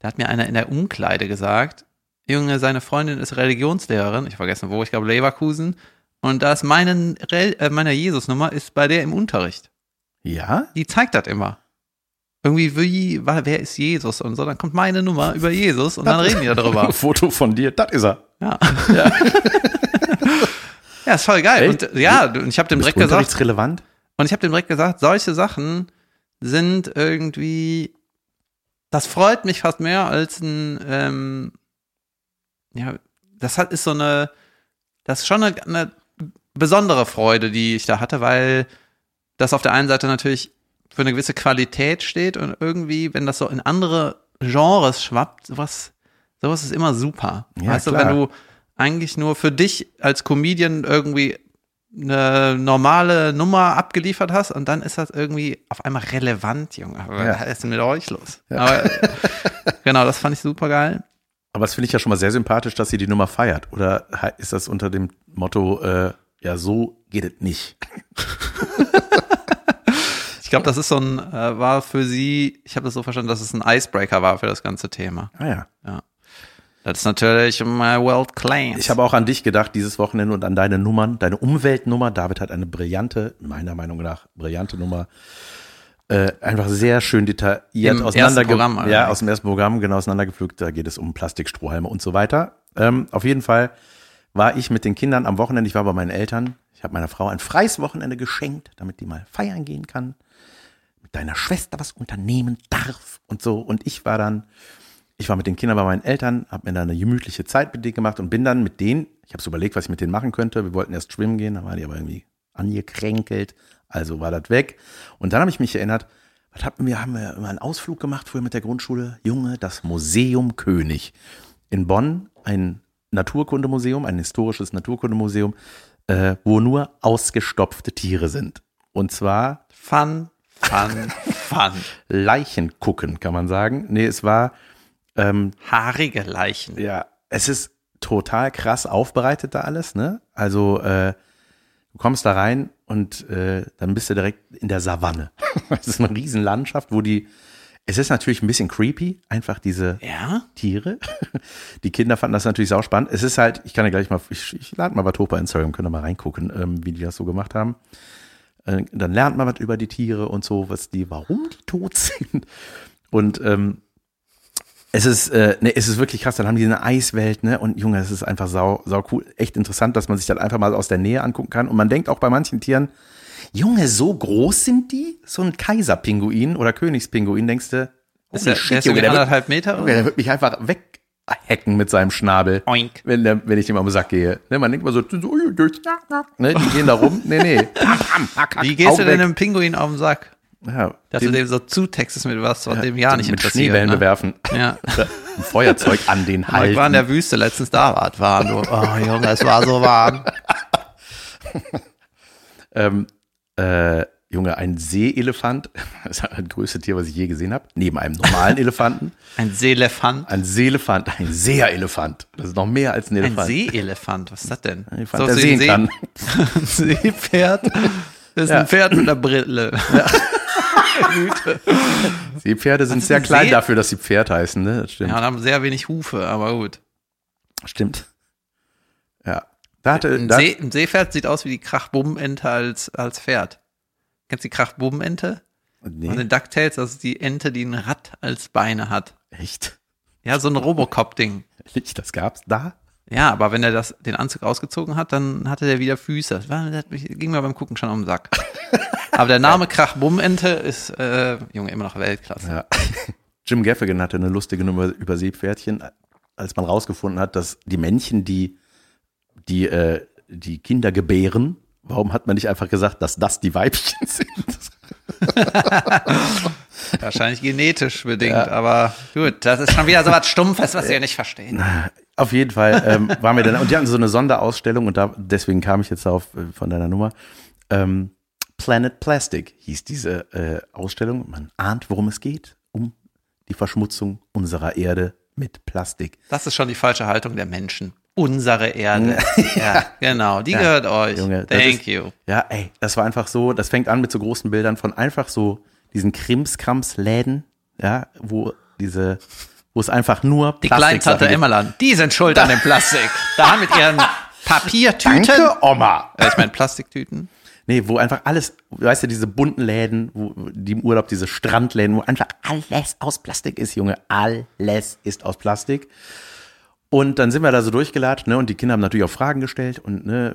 Da hat mir einer in der Umkleide gesagt, Junge, seine Freundin ist Religionslehrerin. Ich vergessen wo, ich glaube Leverkusen. Und da ist meine, äh, meine Jesus-Nummer ist bei der im Unterricht.
Ja?
Die zeigt das immer. Irgendwie wie, wer ist Jesus und so. Dann kommt meine Nummer über Jesus und dann reden die darüber.
Ein Foto von dir, das ist er.
Ja. Ja, ist voll geil.
Echt?
Und ja, und ich habe dem direkt gesagt,
unterrichtsrelevant?
und ich habe dem direkt gesagt, solche Sachen sind irgendwie, das freut mich fast mehr als ein, ähm, ja, das hat, ist so eine, das ist schon eine, eine besondere Freude, die ich da hatte, weil das auf der einen Seite natürlich für eine gewisse Qualität steht und irgendwie, wenn das so in andere Genres schwappt, sowas, sowas ist immer super.
Ja,
weißt du,
klar.
wenn du eigentlich nur für dich als Comedian irgendwie eine normale Nummer abgeliefert hast und dann ist das irgendwie auf einmal relevant, Junge.
Ja.
Was ist denn mit euch los? Aber, genau, das fand ich super geil.
Aber das finde ich ja schon mal sehr sympathisch, dass sie die Nummer feiert. Oder ist das unter dem Motto, äh, ja, so geht es nicht?
Ich glaube, das ist so ein, äh, war für sie, ich habe das so verstanden, dass es ein Icebreaker war für das ganze Thema.
Ah ja.
Das ist natürlich my world claims.
Ich habe auch an dich gedacht dieses Wochenende und an deine Nummern, deine Umweltnummer. David hat eine brillante, meiner Meinung nach, brillante Nummer. Äh, einfach sehr schön detailliert
Im
auseinander
ersten Programm,
Ja, aus dem ersten Programm, genau auseinandergepflückt. Da geht es um Plastikstrohhalme und so weiter. Ähm, auf jeden Fall war ich mit den Kindern am Wochenende, ich war bei meinen Eltern. Ich habe meiner Frau ein freies Wochenende geschenkt, damit die mal feiern gehen kann. Mit deiner Schwester was unternehmen darf und so. Und ich war dann ich war mit den Kindern bei meinen Eltern, habe mir da eine gemütliche Zeit mit denen gemacht und bin dann mit denen, ich habe überlegt, was ich mit denen machen könnte. Wir wollten erst schwimmen gehen, dann waren die aber irgendwie angekränkelt, also war das weg. Und dann habe ich mich erinnert, was hatten wir, haben wir immer einen Ausflug gemacht früher mit der Grundschule? Junge, das Museum König. In Bonn ein Naturkundemuseum, ein historisches Naturkundemuseum, äh, wo nur ausgestopfte Tiere sind. Und zwar
Fun, fun, fun.
Leichen gucken, kann man sagen. Nee, es war ähm,
Haarige Leichen.
Ja, es ist total krass aufbereitet da alles, ne? Also äh, du kommst da rein und äh, dann bist du direkt in der Savanne. Es ist eine riesen Landschaft, wo die es ist natürlich ein bisschen creepy, einfach diese
Ja?
Tiere. Die Kinder fanden das natürlich sau spannend. Es ist halt, ich kann ja gleich mal, ich, ich lade mal was hoch bei Instagram, könnt ihr mal reingucken, ähm, wie die das so gemacht haben. Äh, dann lernt man was über die Tiere und so, was die, warum die tot sind. Und ähm, es ist, äh, ne, es ist wirklich krass. Dann haben die eine Eiswelt, ne? Und Junge, es ist einfach sau, sau cool. Echt interessant, dass man sich das einfach mal aus der Nähe angucken kann. Und man denkt auch bei manchen Tieren, Junge, so groß sind die? So ein Kaiserpinguin oder Königspinguin, denkst du?
Ist der,
shit,
der ist
Junge, der wird,
anderthalb Meter?
Junge, der wird mich einfach weghacken mit seinem Schnabel.
Oink.
Wenn, der, wenn ich dem am Sack gehe. Ne, man denkt mal so, so ne, die gehen da rum. Nee, nee.
Wie gehst du denn einem Pinguin auf den Sack?
Ja,
Dass du dem so zutextest mit was, was dem ja nicht
mit
interessiert.
Schneebällen
ne?
bewerfen.
Ja.
Ein Feuerzeug an den
Aber ich war in der Wüste letztens da, war es warm. Du. Oh Junge, es war so warm.
Ähm, äh, Junge, ein Seeelefant, das ist das größte Tier, was ich je gesehen habe, neben einem normalen Elefanten.
Ein Seelefant.
Ein Seelefant, ein Seerelefant. Das ist noch mehr als ein
Ein
Elefant.
Seeelefant, was ist das denn?
Ein Elefant,
Sowas
der
ein
sehen kann.
ein Seepferd. Das ist
Ja.
ein Pferd mit einer Brille.
Seepferde sind sehr
ein
klein
See-
dafür, dass sie Pferd heißen, ne? Das stimmt.
Ja, und haben sehr wenig Hufe, aber gut.
Stimmt. Ja. Da hatte,
Ein,
da,
See, ein Seepferd sieht aus wie die Krachbummente als, als Pferd. Kennst du die Krachbummente?
Nee,
den DuckTales, das ist die Ente, die ein Rad als Beine hat.
echt?
Ja, so ein Robocop-Ding.
Das gab's da?
Ja, aber wenn er das, den Anzug ausgezogen hat, dann hatte der wieder Füße. Das, war, das ging mir beim Gucken schon um den Sack. aber der Name Krachbummente ist, äh, Junge, immer noch Weltklasse.
Ja. Jim Gaffigan hatte eine lustige Nummer über Seepferdchen, als man rausgefunden hat, dass die Männchen, die die, äh, die Kinder gebären, warum hat man nicht einfach gesagt, dass das die Weibchen sind?
Wahrscheinlich genetisch bedingt, aber gut, das ist schon wieder so was Stumpfes, was wir nicht verstehen.
Auf jeden Fall ähm, waren wir dann, und die hatten so eine Sonderausstellung und da, deswegen kam ich jetzt auf äh, von deiner Nummer. Ähm, Planet Plastic hieß diese äh, Ausstellung. Man ahnt, worum es geht. Um die Verschmutzung unserer Erde mit Plastik.
Das ist schon die falsche Haltung der Menschen. Unsere Erde. ja, genau. Die gehört euch.
Junge,
Thank
ist-
you.
Ja, ey, das war einfach so, das fängt an mit so großen Bildern von einfach so diesen Krimskrams-Läden, ja, wo diese, wo es einfach nur
Die kleinen
Plastiksachen
Tante
gibt.
Emmerland, die sind schuld an dem Plastik. Da mit ihren Papiertüten.
Danke, Oma.
Äh, ich meine Plastiktüten.
Nee, wo einfach alles, weißt du, diese bunten Läden, wo die im Urlaub, diese Strandläden, wo einfach alles aus Plastik ist, Junge. Alles ist aus Plastik. Und dann sind wir da so durchgelatscht, ne, und die Kinder haben natürlich auch Fragen gestellt und ne,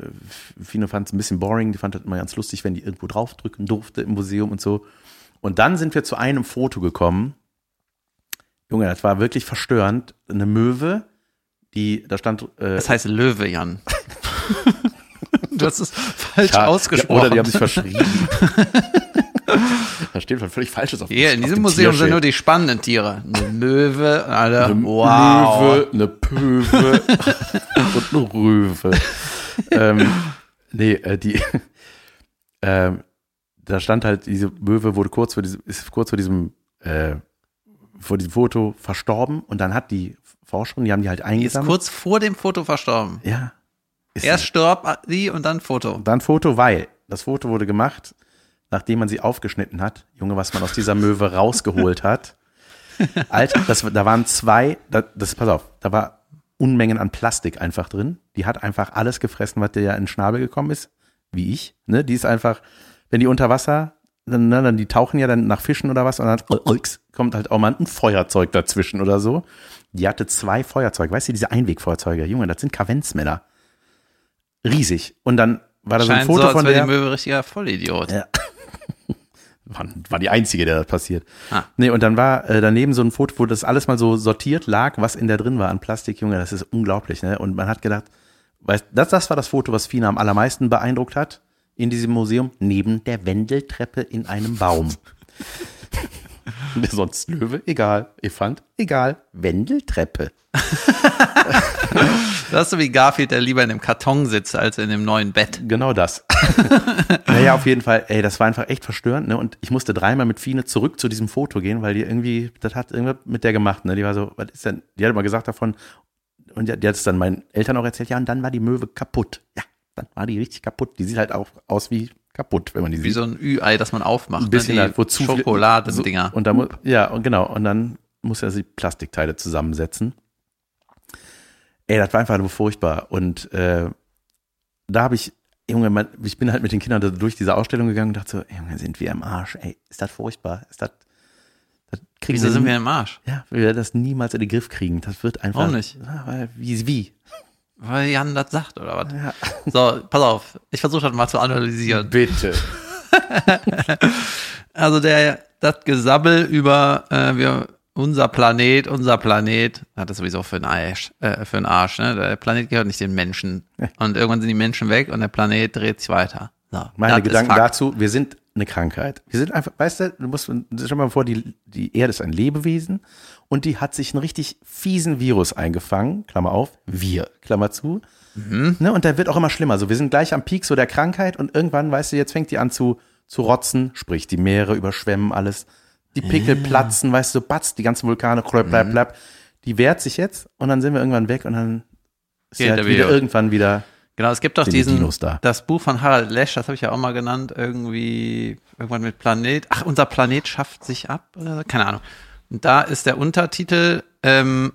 Fino fand es ein bisschen boring, die fand das immer ganz lustig, wenn die irgendwo draufdrücken durfte im Museum und so. Und dann sind wir zu einem Foto gekommen. Junge, das war wirklich verstörend. Eine Möwe, die, da stand, äh,
Das heißt Löwe, Jan. du hast es falsch
Ja,
ausgesprochen.
Ja, oder die haben sich verschrieben. da steht was völlig Falsches auf
Hier, in diesem Museum sind nur die spannenden Tiere. Eine Möwe, alle.
eine
wow.
Löwe, eine Pöwe und eine Röwe. ähm, nee, äh, die, ähm, da stand halt, diese Möwe wurde kurz vor diesem, ist kurz vor diesem, äh, vor diesem Foto verstorben und dann hat die Forscherin, die haben die halt
Die ist
eingesammelt.
kurz vor dem Foto verstorben.
ja.
Erst starb sie und dann Foto.
Und dann Foto, weil das Foto wurde gemacht, nachdem man sie aufgeschnitten hat. Junge, was man aus dieser Möwe rausgeholt hat. Alter, das, da waren zwei, da, das, pass auf, da war Unmengen an Plastik einfach drin. Die hat einfach alles gefressen, was dir ja in den Schnabel gekommen ist, wie ich. Ne? Die ist einfach, wenn die unter Wasser, dann, dann die tauchen ja dann nach Fischen oder was und dann kommt halt auch mal ein Feuerzeug dazwischen oder so. Die hatte zwei Feuerzeuge, weißt du, diese Einwegfeuerzeuge, Junge, das sind Kavenzmänner. Riesig. Und dann war da so ein Foto
so, als
von der.
die Möwe richtiger Vollidiot.
Ja. War, war die einzige, der das passiert.
Ah.
Nee, und dann war äh, daneben so ein Foto, wo das alles mal so sortiert lag, was in der drin war an Plastik, Junge, das ist unglaublich, ne? Und man hat gedacht, weißt, das, das war das Foto, was Fina am allermeisten beeindruckt hat in diesem Museum, neben der Wendeltreppe in einem Baum. Sonst Löwe, egal. Elefant, egal. Wendeltreppe.
Das ist so wie Garfield, der lieber in dem Karton sitzt, als in dem neuen Bett.
Genau das. naja, auf jeden Fall, ey, das war einfach echt verstörend, ne? Und ich musste dreimal mit Fine zurück zu diesem Foto gehen, weil die irgendwie, das hat irgendwas mit der gemacht, ne? Die war so, was ist denn, die hat immer gesagt davon, und die, die hat es dann meinen Eltern auch erzählt, ja, und dann war die Möwe kaputt. Ja, dann war die richtig kaputt. Die sieht halt auch aus wie kaputt, wenn man die
Wie
sieht.
so ein Ü-Ei, das man aufmacht.
ein bisschen
ne?
halt,
Die
wo zu viel-
Schokoladendinger.
So, und da mu- ja, und genau. Und dann muss er die Plastikteile zusammensetzen. Ey, das war einfach nur furchtbar. Und äh, da habe ich, Junge, man, ich bin halt mit den Kindern durch diese Ausstellung gegangen und dachte so, Junge, sind wir im Arsch. Ey, ist das furchtbar? Ist das, das kriegen
Wieso sind
nie-
wir im Arsch?
Ja, wir werden das niemals in den Griff kriegen. Das wird einfach.
Warum nicht?
Ja, weil, wie, wie?
Weil Jan das sagt, oder was? So, pass auf. Ich versuche das mal zu analysieren.
Bitte.
Also der, das Gesabbel über äh, wir, unser Planet, unser Planet, hat das sowieso für einen Arsch, äh, für einen Arsch, ne? Der Planet gehört nicht den Menschen. Und irgendwann sind die Menschen weg und der Planet dreht sich weiter. So,
Meine Gedanken dazu, wir sind eine Krankheit. Wir sind einfach, weißt du, du musst, stell mal vor, die, die Erde ist ein Lebewesen und die hat sich einen richtig fiesen Virus eingefangen, Klammer auf, wir, Klammer zu. Ne, und der wird auch immer schlimmer. So, wir sind gleich am Peak so der Krankheit und irgendwann, weißt du, jetzt fängt die an zu, zu rotzen, sprich die Meere überschwemmen alles, die Pickel platzen, weißt du, batz, die ganzen Vulkane, blab, blab, blab. Die wehrt sich jetzt und dann sind wir irgendwann weg und dann ist sie
Geht
halt
er
wieder irgendwann wieder
Genau, es gibt doch diesen,
da?
das Buch von Harald Lesch, das habe ich ja auch mal genannt, irgendwie, irgendwann mit Planet, ach, unser Planet schafft sich ab, oder keine Ahnung. Da ist der Untertitel, ähm,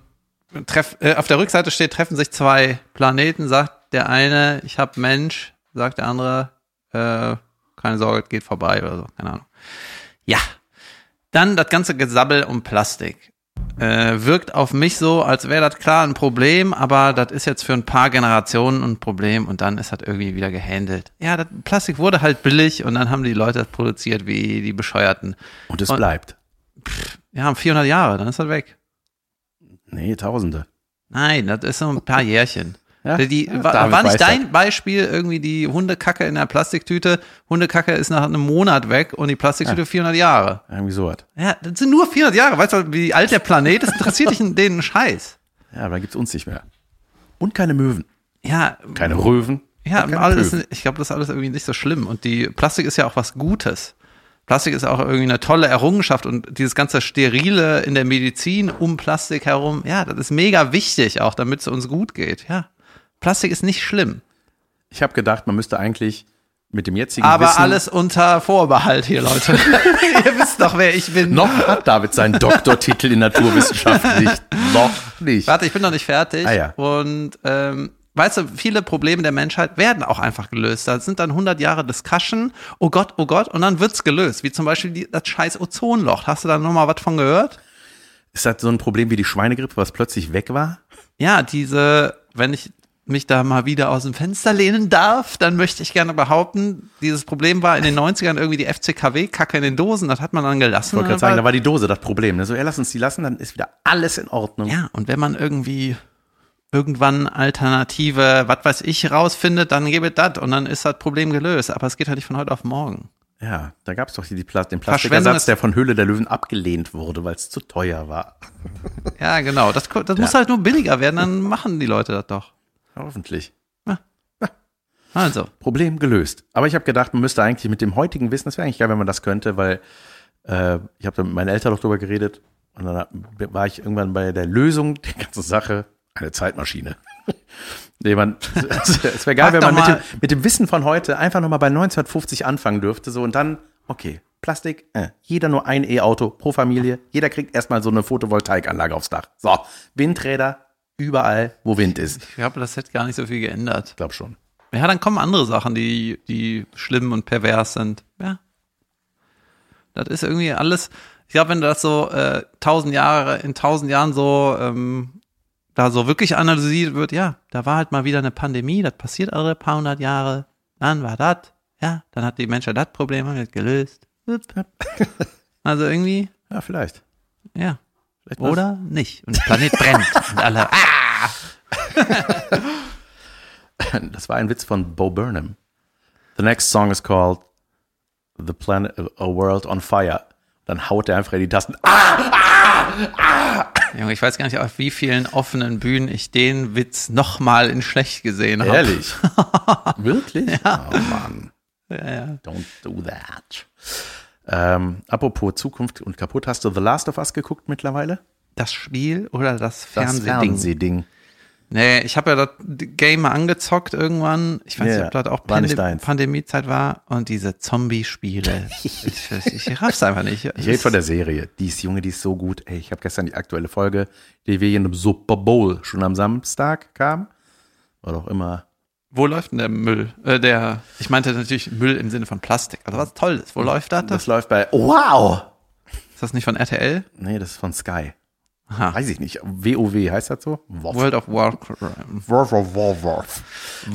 treff, äh, auf der Rückseite steht, treffen sich zwei Planeten, sagt der eine, ich hab Mensch, sagt der andere, äh, keine Sorge, geht vorbei oder so, keine Ahnung. Ja. Dann das ganze Gesabbel um Plastik äh, wirkt auf mich so, als wäre das klar ein Problem, aber das ist jetzt für ein paar Generationen ein Problem und dann ist das irgendwie wieder gehandelt. Ja, das Plastik wurde halt billig und dann haben die Leute das produziert wie die Bescheuerten.
und es
Und-
bleibt.
Ja, 400 Jahre, dann ist das weg.
Nee, Tausende.
Nein, das ist so ein paar Jährchen.
Ja?
Die,
Ja,
war, war nicht
weiß das.
dein Beispiel irgendwie die Hundekacke in der Plastiktüte? Hundekacke ist nach einem Monat weg und die Plastiktüte 400 Jahre.
Irgendwie sowas.
Ja, das sind nur 400 Jahre. Weißt du, wie alt der Planet ist? Interessiert dich in den Scheiß.
Ja, aber dann gibt's uns nicht mehr. Und keine Möwen.
Ja,
Keine Röwen.
Ja, alles,
Pöbel.
ich glaube, das ist alles irgendwie nicht so schlimm. Und die Plastik ist ja auch was Gutes. Plastik ist auch irgendwie eine tolle Errungenschaft und dieses ganze Sterile in der Medizin um Plastik herum, ja, das ist mega wichtig auch, damit es uns gut geht. Ja, Plastik ist nicht schlimm,
Ich habe gedacht, man müsste eigentlich mit dem jetzigen
aber
Wissen
alles unter Vorbehalt hier, Leute. Ihr wisst doch, wer ich bin.
noch hat David seinen Doktortitel in Naturwissenschaft nicht. Noch nicht.
Warte, ich bin noch nicht fertig.
Ah, ja.
Und ähm, weißt du, viele Probleme der Menschheit werden auch einfach gelöst. Da sind dann 100 Jahre Discussion. Oh Gott, oh Gott. Und dann wird's gelöst. Wie zum Beispiel die, das scheiß Ozonloch. Hast du da noch mal was von gehört?
Ist das so ein Problem wie die Schweinegrippe, was plötzlich weg war?
Ja, diese, wenn ich mich da mal wieder aus dem Fenster lehnen darf, dann möchte ich gerne behaupten, dieses Problem war in den 90ern irgendwie die FCKW-Kacke in den Dosen. Das hat man dann gelassen.
Ich wollte gerade sagen, da war die Dose das Problem. Ne? So, ja, lass uns die lassen, dann ist wieder alles in Ordnung.
Ja, und wenn man irgendwie irgendwann alternative, was weiß ich, rausfindet, dann gebe das und dann ist das Problem gelöst. Aber es geht halt nicht von heute auf morgen.
Ja, da gab es doch die, die Pla den Plastikersatz, der von Höhle der Löwen abgelehnt wurde, weil es zu teuer war.
Ja, genau. Das, das muss halt nur billiger werden, dann machen die Leute das doch.
Hoffentlich.
Also,
Problem gelöst. Aber ich habe gedacht, man müsste eigentlich mit dem heutigen Wissen, das wäre eigentlich geil, wenn man das könnte, weil äh, ich habe da mit meinen Eltern noch drüber geredet und dann war ich irgendwann bei der Lösung der ganzen Sache eine Zeitmaschine. nee, man, es wäre geil, wenn man mit dem, mit dem Wissen von heute einfach nochmal bei 1950 anfangen dürfte, so und dann, okay, Plastik, äh, jeder nur ein E-Auto pro Familie, jeder kriegt erstmal so eine Photovoltaikanlage aufs Dach. So, Windräder überall, wo Wind ist.
ich glaube, das hätte gar nicht so viel geändert.
Ich glaube schon.
Ja, dann kommen andere Sachen, die, die schlimm und pervers sind. Ja. Das ist irgendwie alles. Ich glaube, wenn das so äh, tausend Jahre, in tausend Jahren so ähm, da so wirklich analysiert wird, ja, da war halt mal wieder eine Pandemie, das passiert alle paar hundert Jahre, dann war das, ja, dann hat die Menschheit das Problem haben das gelöst. Also irgendwie,
Ja, vielleicht.
ja.
vielleicht was-
Oder nicht. Und der Planet brennt. Und alle, ah!
Das war ein Witz von Bo Burnham. The next song is called The Planet A World on Fire. Dann haut er einfach in die Tasten. Ah!
Junge, ich weiß gar nicht, auf wie vielen offenen Bühnen ich den Witz nochmal in schlecht gesehen habe.
Ehrlich? Wirklich? Oh Mann.
Ja, ja.
Don't do that. Ähm, apropos Zukunft und kaputt, hast du The Last of Us geguckt mittlerweile?
Das Spiel oder das
Das
Fernsehding? Nee, ich habe ja das Game mal angezockt irgendwann. Ich weiß nicht, ob das auch Pande. Pandemiezeit war. Und diese Zombie-Spiele. ich, ich, ich raff's einfach nicht.
Ich rede von der Serie. Die ist, Junge, die ist so gut. Ey, ich habe gestern die aktuelle Folge, die wir hier in einem Super Bowl schon am Samstag kam. Oder auch immer.
Wo läuft denn der Müll? Äh, der, ich meinte natürlich Müll im Sinne von Plastik. Also was Tolles. Wo läuft das?
Das läuft bei. Wow!
Ist das nicht von RTL?
Nee, das ist von Sky.
Aha.
Weiß ich nicht. WoW heißt das so? WoW.
World of Warcraft.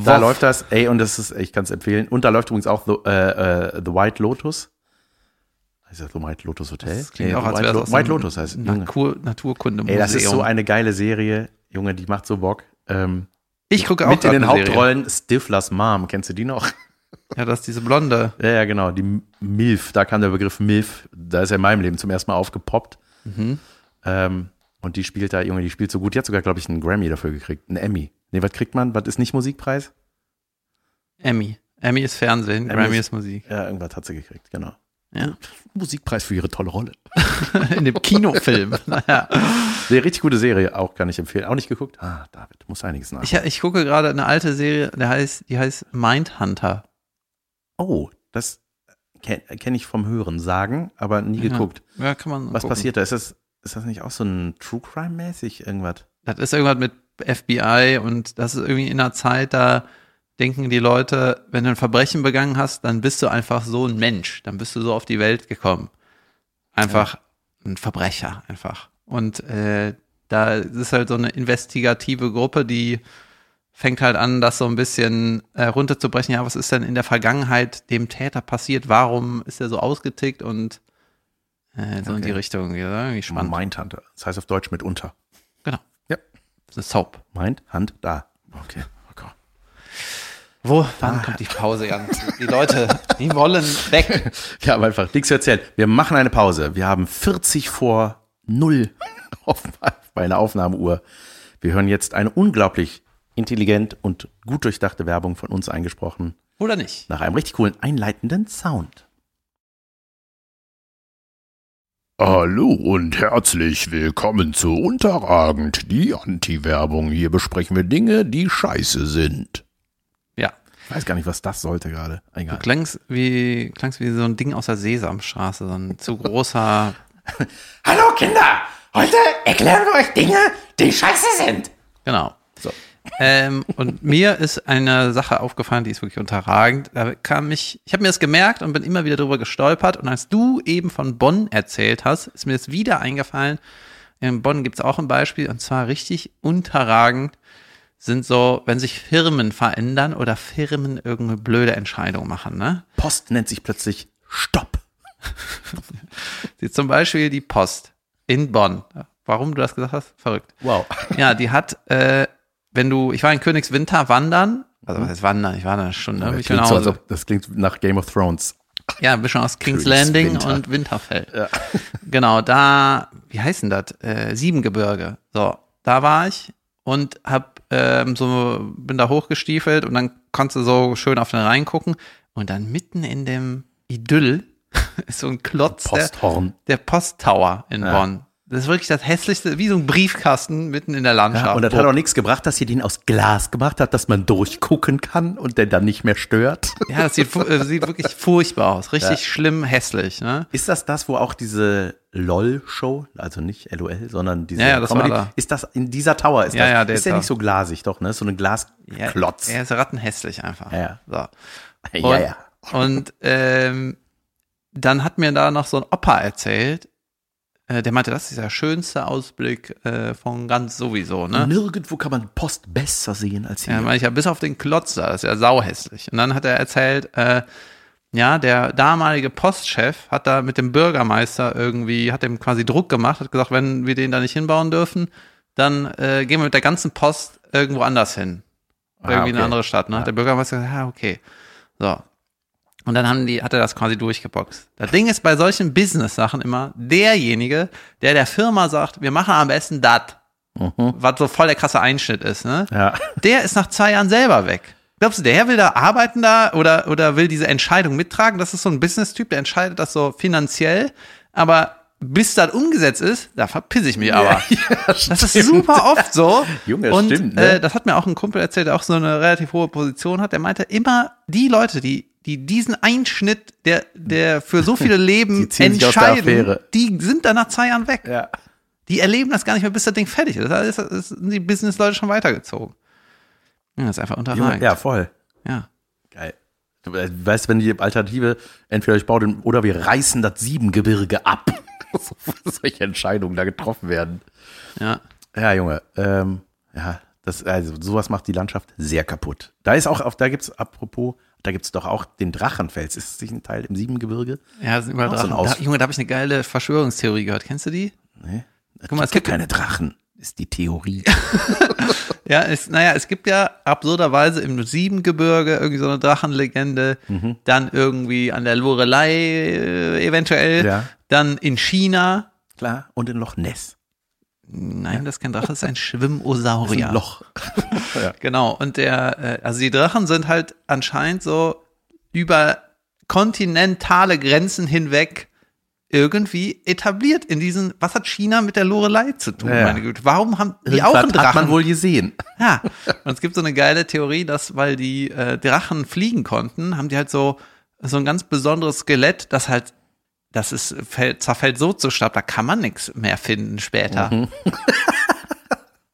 Da läuft das, ey, und das ist, ich kann es empfehlen. Und da läuft übrigens auch The, äh, äh, The White Lotus. Heißt das The White Lotus Hotel?
Das klingt
Nee,
auch, als
White, Lo
das
White Lotus heißt.
Natur, Naturkunde
Ey, das ist so eine geile Serie. Junge, die macht so Bock. Ähm,
Ich gucke auch
mit in den
eine Serie.
Hauptrollen Stiflers Mom. Kennst du die noch?
Ja, das ist diese Blonde.
Ja, ja, genau. Die MILF, da kam der Begriff MILF. Da ist er in meinem Leben zum ersten Mal aufgepoppt.
Mhm.
Ähm, und die spielt da, Junge, die spielt so gut. Die hat sogar, glaube ich, einen Grammy dafür gekriegt. Einen Emmy. Nee, was kriegt man? Was ist nicht Musikpreis?
Emmy. Emmy ist Fernsehen,
Emmy
Grammy
ist-
ist Musik.
Ja, irgendwas hat sie gekriegt, genau.
Ja.
Musikpreis für ihre tolle Rolle.
In dem Kinofilm. naja.
Nee, richtig gute Serie, auch kann ich empfehlen. Auch nicht geguckt? Ah, David, muss einiges nach.
Ich, ich gucke gerade eine alte Serie, der heißt, die heißt Mindhunter.
oh, das kenne kenn ich vom Hören sagen, aber nie geguckt.
Ja, kann man.
Was
gucken.
passiert da? Ist das, ist das nicht auch so ein True Crime-mäßig irgendwas?
Das ist irgendwas mit FBI und das ist irgendwie in einer Zeit, da denken die Leute, wenn du ein Verbrechen begangen hast, dann bist du einfach so ein Mensch. Dann bist du so auf die Welt gekommen. Einfach ein Verbrecher, einfach. Und äh, da ist halt so eine investigative Gruppe, die fängt halt an, das so ein bisschen äh, runterzubrechen. Ja, was ist denn in der Vergangenheit dem Täter passiert? Warum ist er so ausgetickt? Und äh, so in
Okay.
die Richtung. Ja, irgendwie spannend.
Mindhunter. Das heißt auf Deutsch mitunter.
Genau.
Ja.
Das ist eine Soap.
Mind, Hand, da. Okay. okay.
Wo? Wann kommt die Pause, Jan? Die Leute, die wollen weg.
Wir haben einfach nichts zu erzählen. Wir machen eine Pause. Wir haben 40 vor 0 auf meiner Aufnahmeuhr. Wir hören jetzt eine unglaublich intelligent und gut durchdachte Werbung von uns eingesprochen.
Oder nicht?
Nach einem richtig coolen einleitenden Sound.
Hallo und herzlich willkommen zu Unterragend, die Anti-Werbung. Hier besprechen wir Dinge, die scheiße sind.
Ja.
Ich weiß gar nicht, was das sollte gerade.
Du
Egal.
klangst wie, klangst wie so ein Ding aus der Sesamstraße, so ein zu großer.
Hallo Kinder! Heute erklären wir euch Dinge, die scheiße sind.
Genau.
So.
Ähm, und mir ist eine Sache aufgefallen, die ist wirklich unterragend. Da kam ich, ich habe mir das gemerkt und bin immer wieder drüber gestolpert. Und als du eben von Bonn erzählt hast, ist mir das wieder eingefallen. In Bonn gibt es auch ein Beispiel, und zwar richtig unterragend sind so, wenn sich Firmen verändern oder Firmen irgendeine blöde Entscheidung machen, ne?
Post nennt sich plötzlich Stopp.
Zum Beispiel die Post in Bonn. Warum du das gesagt hast? Verrückt.
Wow.
Ja, die hat, äh, wenn du, ich war in Königswinter wandern, also was heißt wandern? Ich war da eine Stunde.
Das klingt,
nach
so, das klingt nach Game of Thrones.
Ja, ein bisschen aus King's Landing
Königswinter.
und Winterfell. Genau, da, wie heißt denn das? Äh, Siebengebirge. So, da war ich und hab ähm, so, bin da hochgestiefelt und dann konntest du so schön auf den Rhein gucken und dann mitten in dem Idyll ist so ein Klotz der,
Posthorn.
der Posttower in
Ja.
Bonn. Das ist wirklich das hässlichste, wie so ein Briefkasten mitten in der Landschaft.
Ja, und das hat auch nichts gebracht, dass ihr den aus Glas gemacht habt, dass man durchgucken kann und der dann nicht mehr stört.
Ja, das sieht, äh, sieht wirklich furchtbar aus. Richtig schlimm, hässlich. Ne?
Ist das das, wo auch diese LOL-Show, also nicht LOL, sondern diese
Ja, ja, das war da.
ist das in dieser Tower? Ist,
Ja,
das,
ja, der
ist der
Tower.
nicht so glasig, doch, ne? So ein
Ja,
Glasklotz.
Er ist rattenhässlich einfach.
Ja,
So.
ja.
Und,
ja.
und ähm, dann hat mir da noch so ein Opa erzählt, äh, der meinte, das ist der schönste Ausblick äh, von ganz sowieso. Ne?
Nirgendwo kann man Post besser sehen als hier.
Ja, meine ich ja, bis auf den Klotz da, das ist ja sauhässlich. Und dann hat er erzählt, äh, ja, der damalige Postchef hat da mit dem Bürgermeister irgendwie, hat dem quasi Druck gemacht, hat gesagt, wenn wir den da nicht hinbauen dürfen, dann äh, gehen wir mit der ganzen Post irgendwo anders hin.
Ah,
Irgendwie in
okay.
eine andere Stadt, ne? Der Bürgermeister gesagt, ja, okay. So. Und dann haben die, hat er das quasi durchgeboxt. Das Ding ist bei solchen Business-Sachen immer derjenige, der der Firma sagt, wir machen am besten das, was so voll der krasse Einschnitt ist, ne?
ja.
der ist nach zwei Jahren selber weg. Glaubst du, der will da arbeiten da oder, oder will diese Entscheidung mittragen? Das ist so ein Business-Typ, der entscheidet das so finanziell, aber bis das umgesetzt ist, da verpiss ich mich aber. das ist super oft so.
Junge,
Und
stimmt, ne?
äh, das hat mir auch ein Kumpel erzählt, der auch so eine relativ hohe Position hat. Der meinte immer, die Leute, die, die diesen Einschnitt, der, der für so viele Leben
Die
entscheiden, die sind dann nach zwei Jahren weg.
ja.
Die erleben das gar nicht mehr, bis das Ding fertig ist. Da ist, ist, sind die Business-Leute schon weitergezogen. Ja, das ist einfach unterragend.
Ja, voll.
ja.
Geil. Du äh, weißt, wenn die Alternative, entweder ich baue den, oder wir reißen das Siebengebirge ab. Solche Entscheidungen da getroffen werden.
Ja.
Ja, Junge, ähm, ja, das, also sowas macht die Landschaft sehr kaputt. Da ist auch, auf, da gibt's, apropos, da gibt's doch auch den Drachenfels. Ist das nicht ein Teil im Siebengebirge?
Ja, sind überall
so
Drachen.
Aus-
da, Junge, da habe ich eine geile Verschwörungstheorie gehört. Kennst du die?
Nee.
Guck mal, es
es gibt
gibt-
keine Drachen, ist die Theorie.
Ja, es, naja, es gibt ja absurderweise im Siebengebirge irgendwie so eine Drachenlegende,
Mhm.
dann irgendwie an der Lorelei äh, eventuell,
Ja.
dann in China.
Klar, und in Loch Ness.
Nein, das ist kein Drache, das ist ein Schwimmosaurier.
Ein Loch.
Genau, und der, äh, also die Drachen sind halt anscheinend so über kontinentale Grenzen hinweg irgendwie etabliert in diesen, was hat China mit der Lorelei zu tun,
Ja, ja.
meine Güte? Warum haben die auch einen Drachen?
hat man wohl gesehen.
Ja, und es gibt so eine geile Theorie, dass, weil die äh, Drachen fliegen konnten, haben die halt so, so ein ganz besonderes Skelett, das halt, das ist, fällt, zerfällt so zu Staub, da kann man nichts mehr finden später.
Mhm.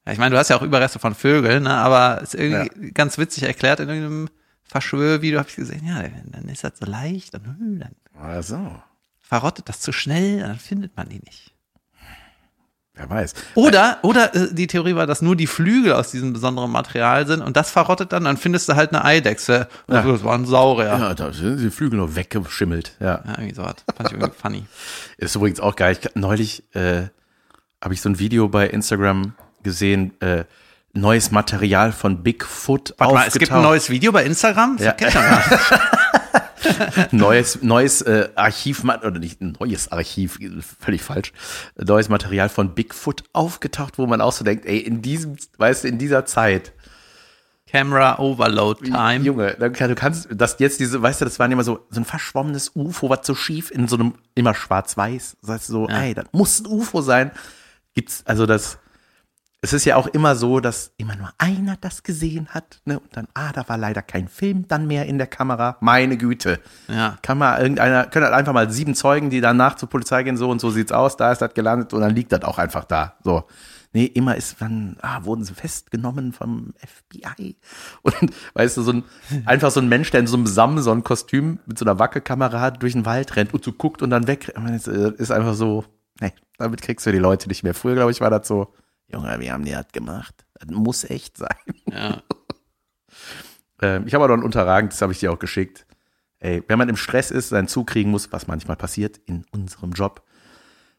ja, ich meine, du hast ja auch Überreste von Vögeln, ne, aber ist irgendwie ganz witzig erklärt in irgendeinem Verschwörvideo, habe ich gesehen, ja, dann ist das so leicht, dann, dann
Also,
verrottet das zu schnell, dann findet man die nicht.
wer weiß.
Oder, oder äh, die Theorie war, dass nur die Flügel aus diesem besonderen Material sind und das verrottet dann, dann findest du halt eine Eidechse.
Ja.
Das war ein Saurier. Ja.
Ja, da sind die Flügel nur weggeschimmelt. Ja.
irgendwie so was. Fand ich irgendwie funny.
Ist übrigens auch geil. Ich, neulich äh, habe ich so ein Video bei Instagram gesehen, äh, neues Material von Bigfoot
Warte mal,
aufgetaucht.
es gibt ein neues Video bei Instagram? Das
Ja.
kenn ich noch gar nicht.
neues, neues äh, Archiv, oder nicht neues Archiv, völlig falsch, neues Material von Bigfoot aufgetaucht, wo man auch so denkt, ey, in diesem, weißt du, in dieser Zeit,
Camera Overload Time.
Junge, du kannst, das jetzt diese, weißt du, das waren immer so, so ein verschwommenes UFO, was so schief in so einem, immer schwarz-weiß. Das heißt so, ey, das muss ein UFO sein. Gibt's, also das, es ist ja auch immer so, dass immer nur einer das gesehen hat, ne, und dann, ah, da war leider kein Film dann mehr in der Kamera. Meine Güte.
Ja.
Kann mal irgendeiner, können halt einfach mal sieben Zeugen, die danach zur Polizei gehen, so und so sieht's aus, da ist das gelandet und dann liegt das auch einfach da. So. Nee, immer ist dann, ah, wurden sie festgenommen vom FBI. Und weißt du, so ein, einfach so ein Mensch, der in so einem Samson-Kostüm mit so einer Wackelkamera durch den Wald rennt und so guckt und dann weg, ist, ist einfach so, nee, damit kriegst du die Leute nicht mehr. Früher, glaube ich, war das so, Junge, wir haben die das gemacht. Das muss echt sein.
Ja.
Ähm, ich habe auch noch ein Unterragend, das habe ich dir auch geschickt. Ey, wenn man im Stress ist, seinen Zug kriegen muss, was manchmal passiert in unserem Job,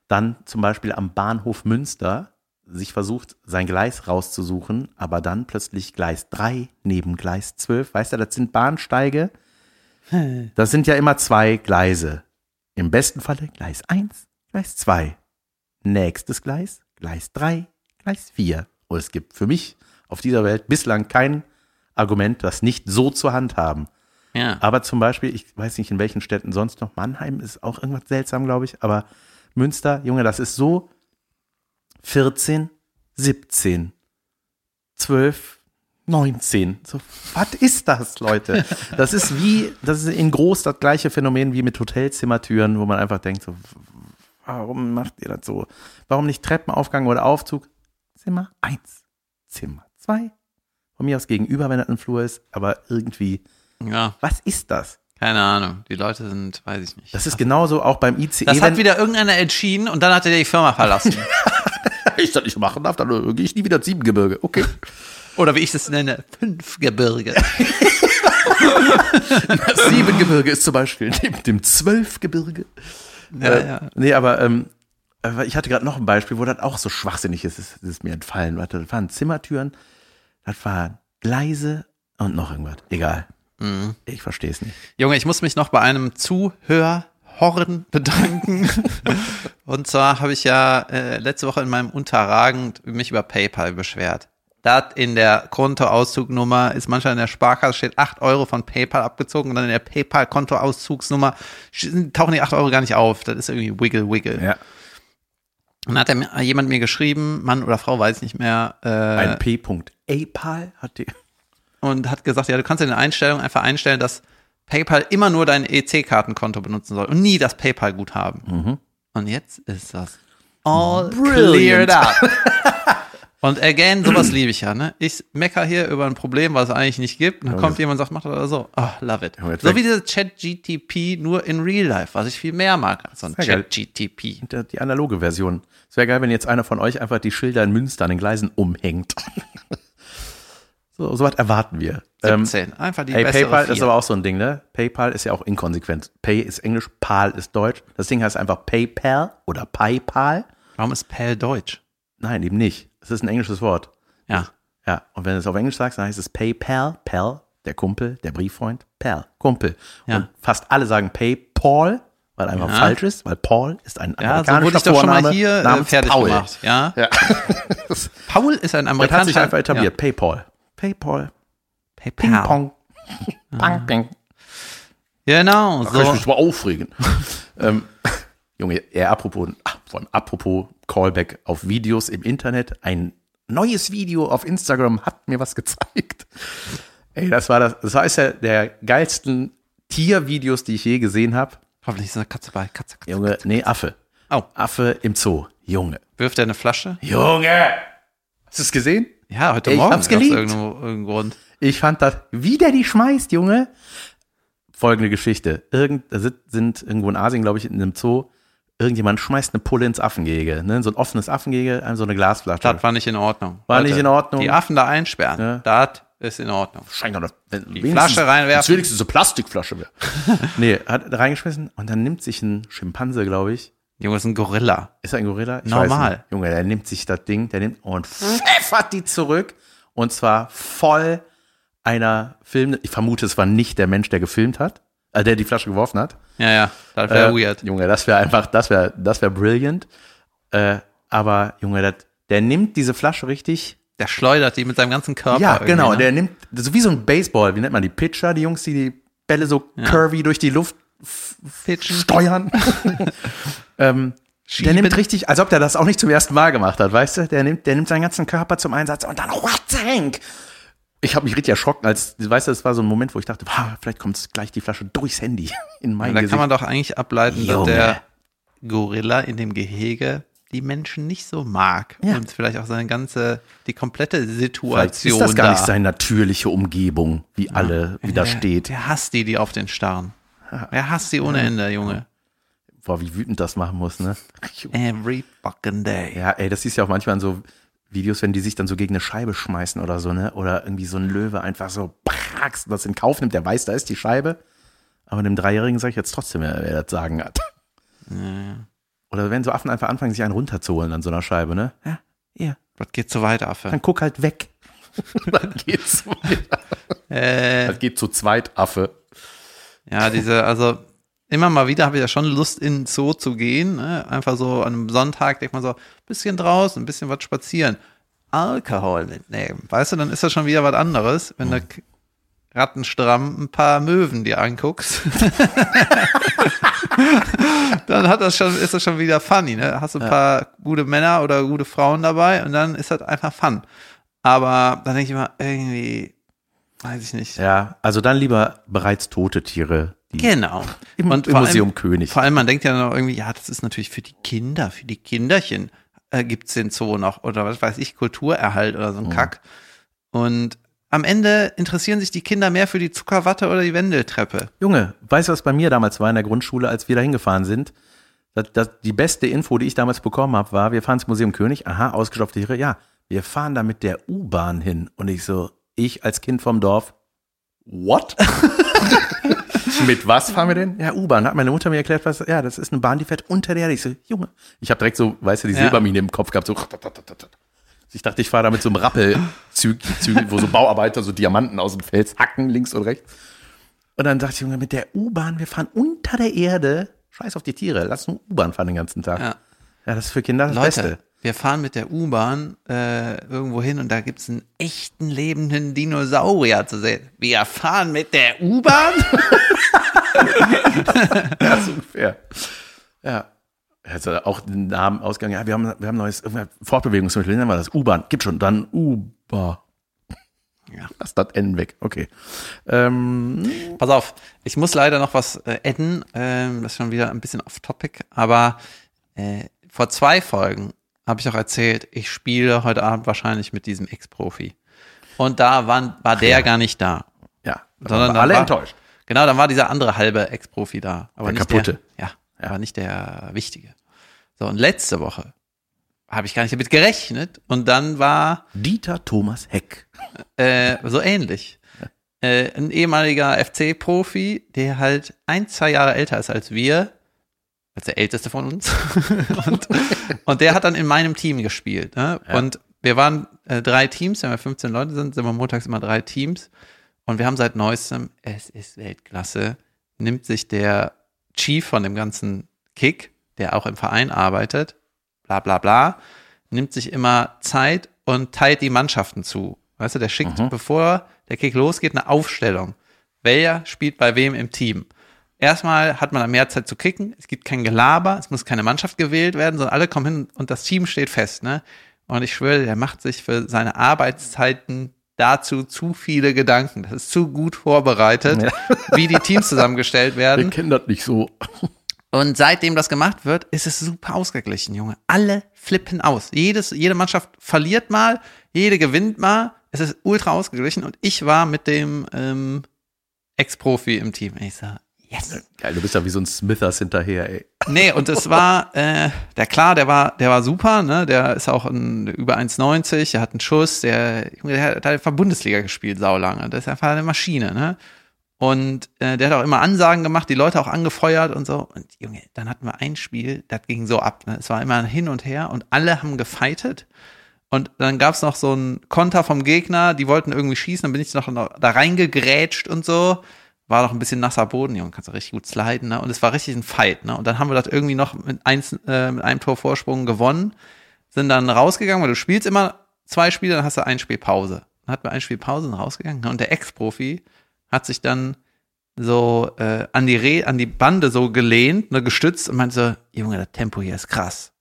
dann zum Beispiel am Bahnhof Münster sich versucht, sein Gleis rauszusuchen, aber dann plötzlich Gleis 3 neben Gleis 12. Weißt du, das sind Bahnsteige. Das sind ja immer zwei Gleise. Im besten Falle Gleis 1, Gleis 2. Nächstes Gleis, Gleis 3, Gleis 4. Und es gibt für mich auf dieser Welt bislang kein Argument, das nicht so zur Hand haben.
Ja.
Aber zum Beispiel, ich weiß nicht in welchen Städten sonst noch, Mannheim ist auch irgendwas seltsam, glaube ich, aber Münster, Junge, das ist so 14, 17, 12, 19. So, was ist das, Leute? Das ist wie, das ist in groß das gleiche Phänomen wie mit Hotelzimmertüren, wo man einfach denkt, so, warum macht ihr das so? Warum nicht Treppenaufgang oder Aufzug? Zimmer 1, Zimmer 2. Von mir aus gegenüber, wenn das ein Flur ist, aber irgendwie,
ja,
was ist das?
keine Ahnung. Die Leute sind, weiß ich nicht.
Das ist genauso auch beim ICE.
Das hat wieder irgendeiner entschieden und dann hat er die Firma verlassen.
ich das nicht machen darf, dann gehe ich nie wieder ins Siebengebirge. Okay.
Oder wie ich das nenne, fünf Gebirge.
Das Siebengebirge ist zum Beispiel neben dem Zwölfgebirge.
Ja,
äh,
ja.
Nee, aber ähm, aber ich hatte gerade noch ein Beispiel, wo das auch so schwachsinnig ist. Das ist mir entfallen. Warte, das waren Zimmertüren, das waren Gleise und noch irgendwas. Egal.
Mhm.
Ich verstehe es nicht.
Junge, ich muss mich noch bei einem Zuhörhorn bedanken. Und zwar habe ich ja äh, letzte Woche in meinem Unterragend mich über PayPal beschwert. Da in der Kontoauszugnummer ist manchmal in der Sparkasse steht 8 Euro von PayPal abgezogen und dann in der PayPal-Kontoauszugsnummer tauchen die 8 Euro gar nicht auf. Das ist irgendwie Wiggle Wiggle.
Ja.
Und dann hat er, mir- jemand mir geschrieben, Mann oder Frau, weiß nicht mehr, äh,
Ein P.APAL hat die.
und hat gesagt, ja, du kannst in den Einstellungen einfach einstellen, dass PayPal immer nur dein EC-Kartenkonto benutzen soll und nie das PayPal-Guthaben. Und jetzt ist das all cleared up. und again, sowas liebe ich ja, ne? Ich mecker hier über ein Problem, was es eigentlich nicht gibt, und dann kommt jemand und sagt, mach das oder so. Oh, love it.
Ja,
So wie dieses Chat-GTP nur in Real Life, was ich viel mehr mag als so ein. Chat-GTP.
Die, analoge Version. Es wäre geil, wenn jetzt einer von euch einfach die Schilder in Münster an den Gleisen umhängt. so, so was erwarten wir. Ähm,
17. Einfach die
Ey,
bessere
PayPal
vier.
ist aber auch so ein Ding, ne? PayPal ist ja auch inkonsequent. Pay ist Englisch, Pal ist Deutsch. Das Ding heißt einfach PayPal oder PayPal.
Warum ist Pal Deutsch?
Nein, eben nicht. Es ist ein englisches Wort.
Ja.
Ja, und wenn du es auf Englisch sagst, dann heißt es PayPal, Pal, der Kumpel, der Brieffreund, Pal, Kumpel.
Ja.
Und fast alle sagen PayPal, weil einfach
Ja.
falsch ist, weil Paul ist ein
Ja, so
amerikanischer
wurde ich doch schon mal hier äh,
namens
fertig
Paul.
gemacht. Ja.
Ja.
Paul ist ein
Das hat
amerikanischer.
sich einfach etabliert. PayPal. PayPal.
Ja.
Ping
PayPal.
Pong. Pang, ping.
Genau,
Da kann ich
so.
mich mal aufregen. ähm, Junge, eher apropos, ach, vor allem apropos Callback auf Videos im Internet. Ein neues Video auf Instagram hat mir was gezeigt. Ey, das war das, das war eines der, geilsten Tiervideos, die ich je gesehen habe.
Hoffentlich ist eine Katze bei. Katze, Katze.
Junge, nee, Affe.
Oh.
Affe im Zoo. Junge.
Wirft er eine Flasche?
Junge! Hast du es gesehen?
Ja, heute
Ich
Morgen.
hab's
aus
geliebt.
irgendeinem irgendeinem Grund.
Ich fand das, wie der die schmeißt, Junge. Folgende Geschichte. Irgend, sind irgendwo in Asien, glaube ich, in einem Zoo. Irgendjemand schmeißt eine Pulle ins Affengehege, ne? So ein offenes Affengehege, so eine Glasflasche.
Das war nicht in Ordnung.
War nicht in Ordnung.
Die Affen da einsperren.
Ja.
Das ist in Ordnung.
Scheint doch,
Die Flasche reinwerfen.
wenigstens eine Plastikflasche wäre. nee, hat reingeschmissen und dann nimmt sich ein Schimpanse, glaube ich.
Junge, das ist ein Gorilla.
Ist er ein Gorilla? Ich
Normal.
Junge, der nimmt sich das Ding, der nimmt und pfeffert die zurück. Und zwar voll einer Film. Ich vermute, es war nicht der Mensch, der gefilmt hat, äh, der die Flasche geworfen hat.
Ja, ja. Das wäre
Äh,
weird.
Junge, das wäre einfach, das wäre, das wäre brilliant. Äh, aber Junge, das, der nimmt diese Flasche richtig
Der schleudert die mit seinem ganzen Körper.
Ja, genau.
Ne?
Der nimmt, so wie so ein Baseball, wie nennt man die Pitcher, die Jungs, die die Bälle so curvy durch die Luft
Pitchen.
steuern. ähm, der
Schieben.
nimmt richtig, als ob der das auch nicht zum ersten Mal gemacht hat, weißt du? Der nimmt, der nimmt seinen ganzen Körper zum Einsatz und dann what tank. Ich habe mich richtig erschrocken, als, weißt du, das war so ein Moment, wo ich dachte, wow, vielleicht kommt gleich die Flasche durchs Handy in mein
da
Gesicht.
kann man doch eigentlich ableiten, dass
Junge.
der Gorilla in dem Gehege die Menschen nicht so mag
Ja.
und vielleicht auch seine ganze, die komplette
Vielleicht
Situation
ist das gar
da.
nicht seine natürliche Umgebung, wie alle, wie da
Wer-
steht.
Wer hasst die, die auf den starren? Wer hasst die ohne Ende, Junge?
Boah, wie wütend das machen muss, ne?
Every fucking day.
Ja, ey, das siehst ja auch manchmal so Videos, wenn die sich dann so gegen eine Scheibe schmeißen oder so, ne? Oder irgendwie so ein Löwe einfach so prax, das in Kauf nimmt, der weiß, da ist die Scheibe. Aber dem Dreijährigen sage ich jetzt trotzdem, wer, wer das sagen hat. Oder wenn so Affen einfach anfangen, sich einen runterzuholen an so einer Scheibe, ne? Ja, hier.
Das geht zu weit, Affe.
Dann guck halt weg. dann geht's weiter.
Äh,
Das geht zu zweit, Affe.
ja, diese, also immer mal wieder habe ich ja schon Lust, in den Zoo zu gehen. Ne? Einfach so an einem Sonntag denkt man so, bisschen draußen, ein bisschen was spazieren. Alkohol mitnehmen. Weißt du, dann ist das schon wieder was anderes, wenn du k- rattenstramm ein paar Möwen dir anguckst. dann hat das schon, ist das schon wieder funny, ne? Hast du ein paar gute Männer oder gute Frauen dabei und dann ist das einfach fun. Aber dann denke ich immer, irgendwie, weiß ich nicht.
Ja, also dann lieber bereits tote Tiere. Die
Genau.
Im,
Und
im Museum
allem,
König.
Vor allem, man denkt ja noch irgendwie, ja, das ist natürlich für die Kinder, für die Kinderchen äh, gibt's den Zoo noch oder was weiß ich, Kulturerhalt oder so ein Kack. Und am Ende interessieren sich die Kinder mehr für die Zuckerwatte oder die Wendeltreppe.
Junge, weißt du, was bei mir damals war in der Grundschule, als wir da hingefahren sind? Das, das, die beste Info, die ich damals bekommen habe, war, wir fahren ins Museum König, aha, ausgestopfte Tiere, ja, wir fahren da mit der U-Bahn hin. Und ich so, ich als Kind vom Dorf, what? mit was fahren wir denn? Ja, U-Bahn. Hat meine Mutter mir erklärt, was, ja, das ist eine Bahn, die fährt unter der Erde. Ich so, Junge. Ich habe direkt so, weißt du, die. Silbermine im Kopf gehabt, so. Ich dachte, ich fahre da mit so einem Rappelzug, Zug, wo so Bauarbeiter so Diamanten aus dem Fels hacken, links und rechts. Und dann dachte ich, Junge, mit der U-Bahn, wir fahren unter der Erde. Scheiß auf die Tiere, lass nur U-Bahn fahren den ganzen Tag.
Ja.
Ja, das ist für Kinder das
Leute,
Beste.
Wir fahren mit der U-Bahn äh, irgendwo hin und da gibt's einen echten lebenden Dinosaurier zu sehen. Wir fahren mit der U-Bahn?
Ja, so ungefähr. Ja. Also auch den Namen ausgegangen. Ja, wir haben, wir haben neues Fortbewegungsmittel. Nennen wir das U-Bahn. Gibt schon. Dann U-Bahn.
Ja.
Lass das N weg. Okay. Ähm,
Pass auf, ich muss leider noch was äh, adden. Ähm, das ist schon wieder ein bisschen off-topic, aber äh, vor zwei Folgen habe ich auch erzählt, ich spiele heute Abend wahrscheinlich mit diesem Ex-Profi. Und da waren, war der gar nicht da.
ja.
Sondern
alle
war,
enttäuscht.
Genau, dann war dieser andere halbe Ex-Profi da. Aber
Der
nicht
kaputte.
Der, ja, aber nicht der wichtige. So, und letzte Woche habe ich gar nicht damit gerechnet. Und dann war
Dieter Thomas Heck.
äh, so ähnlich. Äh, ein ehemaliger FC-Profi, der halt ein, zwei Jahre älter ist als wir, als der älteste von uns. und, und der hat dann in meinem Team gespielt. Ne? Und wir waren äh, drei Teams, wenn wir 15 Leute sind, sind wir montags immer drei Teams. Und wir haben seit neuestem, es ist Weltklasse, nimmt sich der Chief von dem ganzen Kick, der auch im Verein arbeitet, bla bla bla, nimmt sich immer Zeit und teilt die Mannschaften zu. Weißt du, der schickt, bevor der Kick losgeht, eine Aufstellung. Wer spielt bei wem im Team? Erstmal hat man dann mehr Zeit zu kicken, es gibt kein Gelaber, es muss keine Mannschaft gewählt werden, sondern alle kommen hin und das Team steht fest. Ne? Und ich schwöre, der macht sich für seine Arbeitszeiten dazu zu viele Gedanken. Das ist zu gut vorbereitet, wie die Teams zusammengestellt werden.
kennen das nicht so.
Und seitdem das gemacht wird, ist es super ausgeglichen, Junge. Alle flippen aus. Jedes, jede Mannschaft verliert mal, jede gewinnt mal. Es ist ultra ausgeglichen. Und ich war mit dem ähm, Ex-Profi im Team. Ich sag, yes.
Geil, du bist ja wie so ein Smithers hinterher, ey.
Nee, und es war, äh, der klar, der war, der war super, ne? Der ist auch ein, über 1,90, der hat einen Schuss, der, der hat einfach Bundesliga gespielt, saulange. Das ist einfach eine Maschine, ne? Und äh, der hat auch immer Ansagen gemacht, die Leute auch angefeuert und so. Und Junge, dann hatten wir ein Spiel, das ging so ab. Ne? Es war immer ein hin und her und alle haben gefightet. Und dann gab's noch so einen Konter vom Gegner, die wollten irgendwie schießen, dann bin ich noch da reingegrätscht und so. War noch ein bisschen nasser Boden, Junge, kannst du richtig gut sliden, ne? Und es war richtig ein Fight, ne? Und dann haben wir das irgendwie noch mit, eins, äh, mit einem Tor Vorsprung gewonnen, sind dann rausgegangen, weil du spielst immer zwei Spiele, dann hast du ein Spiel Pause. Dann hatten wir ein Spiel Pause und rausgegangen. Und der Ex-Profi hat sich dann so äh, an die Re an die Bande so gelehnt, ne, gestützt und meinte so, Junge, das Tempo hier ist krass.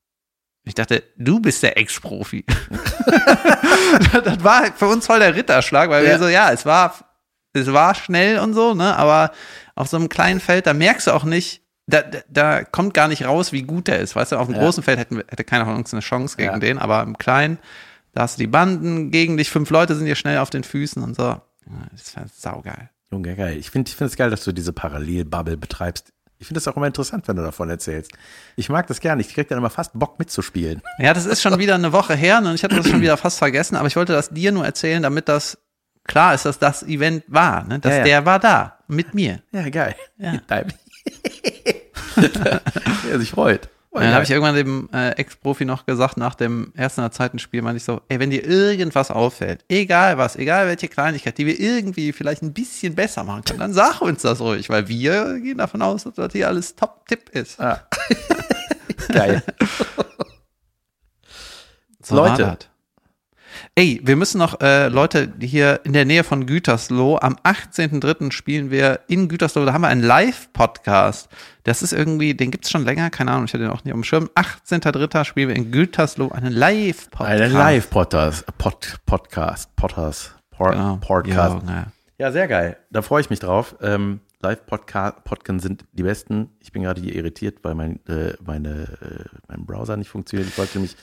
Ich dachte, du bist der Ex-Profi. das war für uns voll der Ritterschlag, weil wir
Ja.
so, ja, es war, es war schnell und so, ne, aber auf so einem kleinen Feld, da merkst du auch nicht, da, da, da kommt gar nicht raus, wie gut der ist. Weißt du, auf dem
Ja.
großen Feld hätten, hätte keiner von uns eine Chance gegen
Ja.
den, aber im kleinen, da hast du die Banden gegen dich, fünf Leute sind dir schnell auf den Füßen und so. Ja, Das war saugeil.
Junge, geil. Ich finde ich finde es geil, dass du diese Parallelbubble betreibst. Ich finde es auch immer interessant, wenn du davon erzählst. Ich mag das gerne. Ich krieg dann immer fast Bock mitzuspielen.
Ja, das ist schon wieder eine Woche her ne, und ich hatte das schon wieder fast vergessen, aber ich wollte das dir nur erzählen, damit das klar ist, dass das Event war, ne? dass
Ja, ja.
der war da mit mir.
Ja, geil.
Ja.
Ja, sich freut.
Und dann habe ich irgendwann dem äh, Ex-Profi noch gesagt, nach dem ersten oder zweiten Spiel, meinte ich so, ey, wenn dir irgendwas auffällt, egal was, egal welche Kleinigkeit, die wir irgendwie vielleicht ein bisschen besser machen können, dann sag uns das ruhig, weil wir gehen davon aus, dass das hier alles top-tipp ist.
Ah. Geil.
So
Leute.
Ey, wir müssen noch, äh, Leute, hier in der Nähe von Gütersloh, am 18.03. spielen wir in Gütersloh, da haben wir einen Live-Podcast. Das ist irgendwie, den gibt's schon länger, keine Ahnung, ich hatte den auch nicht auf dem Schirm. 18.03. spielen wir in Gütersloh einen Live-Podcast.
Einen Live-Podcast, Pod, Podcast, Potters, Por,
Genau.
Podcast.
Ja, ja.
Ja, sehr geil. Da freue ich mich drauf. Ähm, Live-Podcasts sind die besten. Ich bin gerade hier irritiert, weil mein, äh, meine, äh, mein Browser nicht funktioniert. Ich wollte nämlich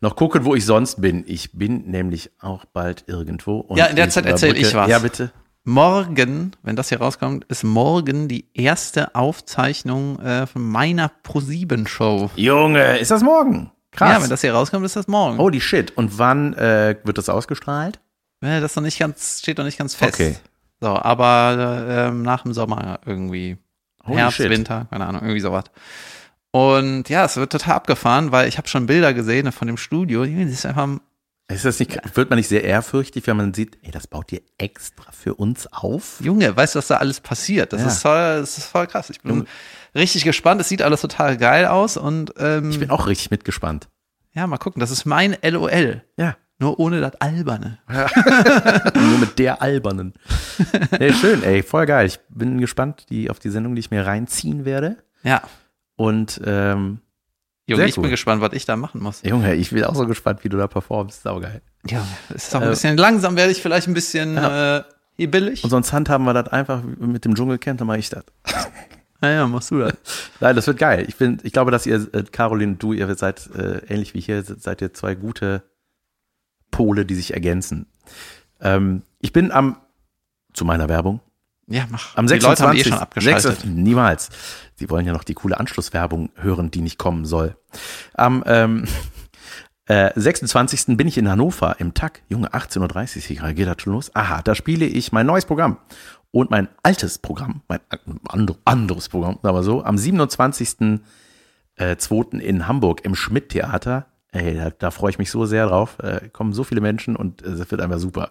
noch gucken, wo ich sonst bin. Ich bin nämlich auch bald irgendwo. Und
Ja, in der Zeit erzähl
überbrücke-
ich was.
Ja, bitte.
Morgen, wenn das hier rauskommt, ist morgen die erste Aufzeichnung äh, von meiner Pro-7-Show.
Junge, ist das morgen? Krass.
Ja, wenn das hier rauskommt, ist das morgen.
Holy shit. Und wann äh, wird das ausgestrahlt?
Ja, das noch nicht ganz, steht noch nicht ganz fest.
Okay.
So, aber ähm, nach dem Sommer irgendwie.
Holy
Herbst,
shit.
Winter, keine Ahnung, irgendwie sowas. Und ja, es wird total abgefahren, weil ich habe schon Bilder gesehen von dem Studio. Das ist einfach,
Ist das nicht, wird man nicht sehr ehrfürchtig, wenn man sieht, ey, das baut ihr extra für uns auf?
Junge, weißt du, was da alles passiert? Das,
Ja.
ist, voll, das ist voll krass. Ich bin richtig gespannt. Es sieht alles total geil aus und ähm,
Ich bin auch richtig mitgespannt.
ja, mal gucken. Das ist mein LOL.
Ja.
Nur ohne das Alberne.
Nur mit der albernen. Nee, schön, ey, voll geil. Ich bin gespannt die, auf die Sendung, die ich mir reinziehen werde.
Ja.
Und ähm,
Junge,
Sehr
ich
cool.
bin gespannt, was ich da machen muss.
Junge, ich bin auch so gespannt, wie du da performst. Saugeil.
Ja, es ist auch ein bisschen langsam, werde ich vielleicht ein bisschen äh, hier billig.
Und sonst handhaben wir das einfach mit dem Dschungelcamp, dann mache ich das.
Naja, machst du das.
Nein, das wird geil. Ich, bin, ich glaube, dass ihr, äh, Caroline und du, ihr seid äh, ähnlich wie hier, seid ihr zwei gute Pole, die sich ergänzen. Ähm, ich bin am, zu meiner Werbung,
Ja, mach.
Am
Die Leute haben
26.
eh schon abgeschaltet.
6. Niemals. Sie wollen ja noch die coole Anschlusswerbung hören, die nicht kommen soll. Am ähm, äh, 26. bin ich in Hannover im TAC. Junge, 18.30 Uhr geht das schon los. Aha, da spiele ich mein neues Programm und mein altes Programm, mein and- anderes Programm, aber so, am 27. Äh, 2. in Hamburg im Schmidt-Theater. Ey, da, da freue ich mich so sehr drauf. Äh, kommen so viele Menschen und äh, es wird einfach super.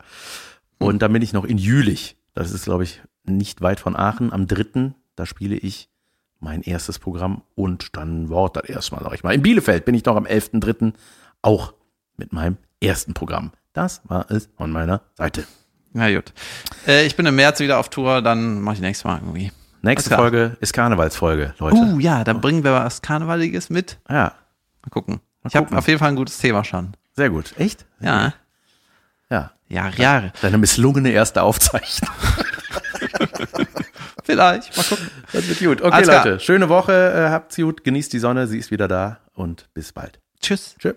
Und dann bin ich noch in Jülich. Das ist, glaube ich, nicht weit von Aachen. Am 3. da spiele ich mein erstes Programm und dann Wort das erstmal, sag ich mal. In Bielefeld bin ich noch am 11.3. auch mit meinem ersten Programm. Das war es von meiner Seite.
Na gut. Äh, ich bin im März wieder auf Tour, dann mache ich nächstes Mal irgendwie.
Nächste. Folge ist Karnevalsfolge, Leute.
Uh, ja, dann bringen wir was Karnevaliges mit.
Ja,
Mal gucken. Ich habe auf jeden Fall ein gutes Thema schon.
sehr gut. Echt?
Ja.
Ja.
Jahre, Jahre.
Deine misslungene erste Aufzeichnung.
Vielleicht. Mal gucken.
Das wird gut. Okay,
Alles klar.
Leute. Schöne Woche. Äh, habt's gut. Genießt die Sonne. Sie ist wieder da. Und bis bald.
Tschüss.
Tschüss.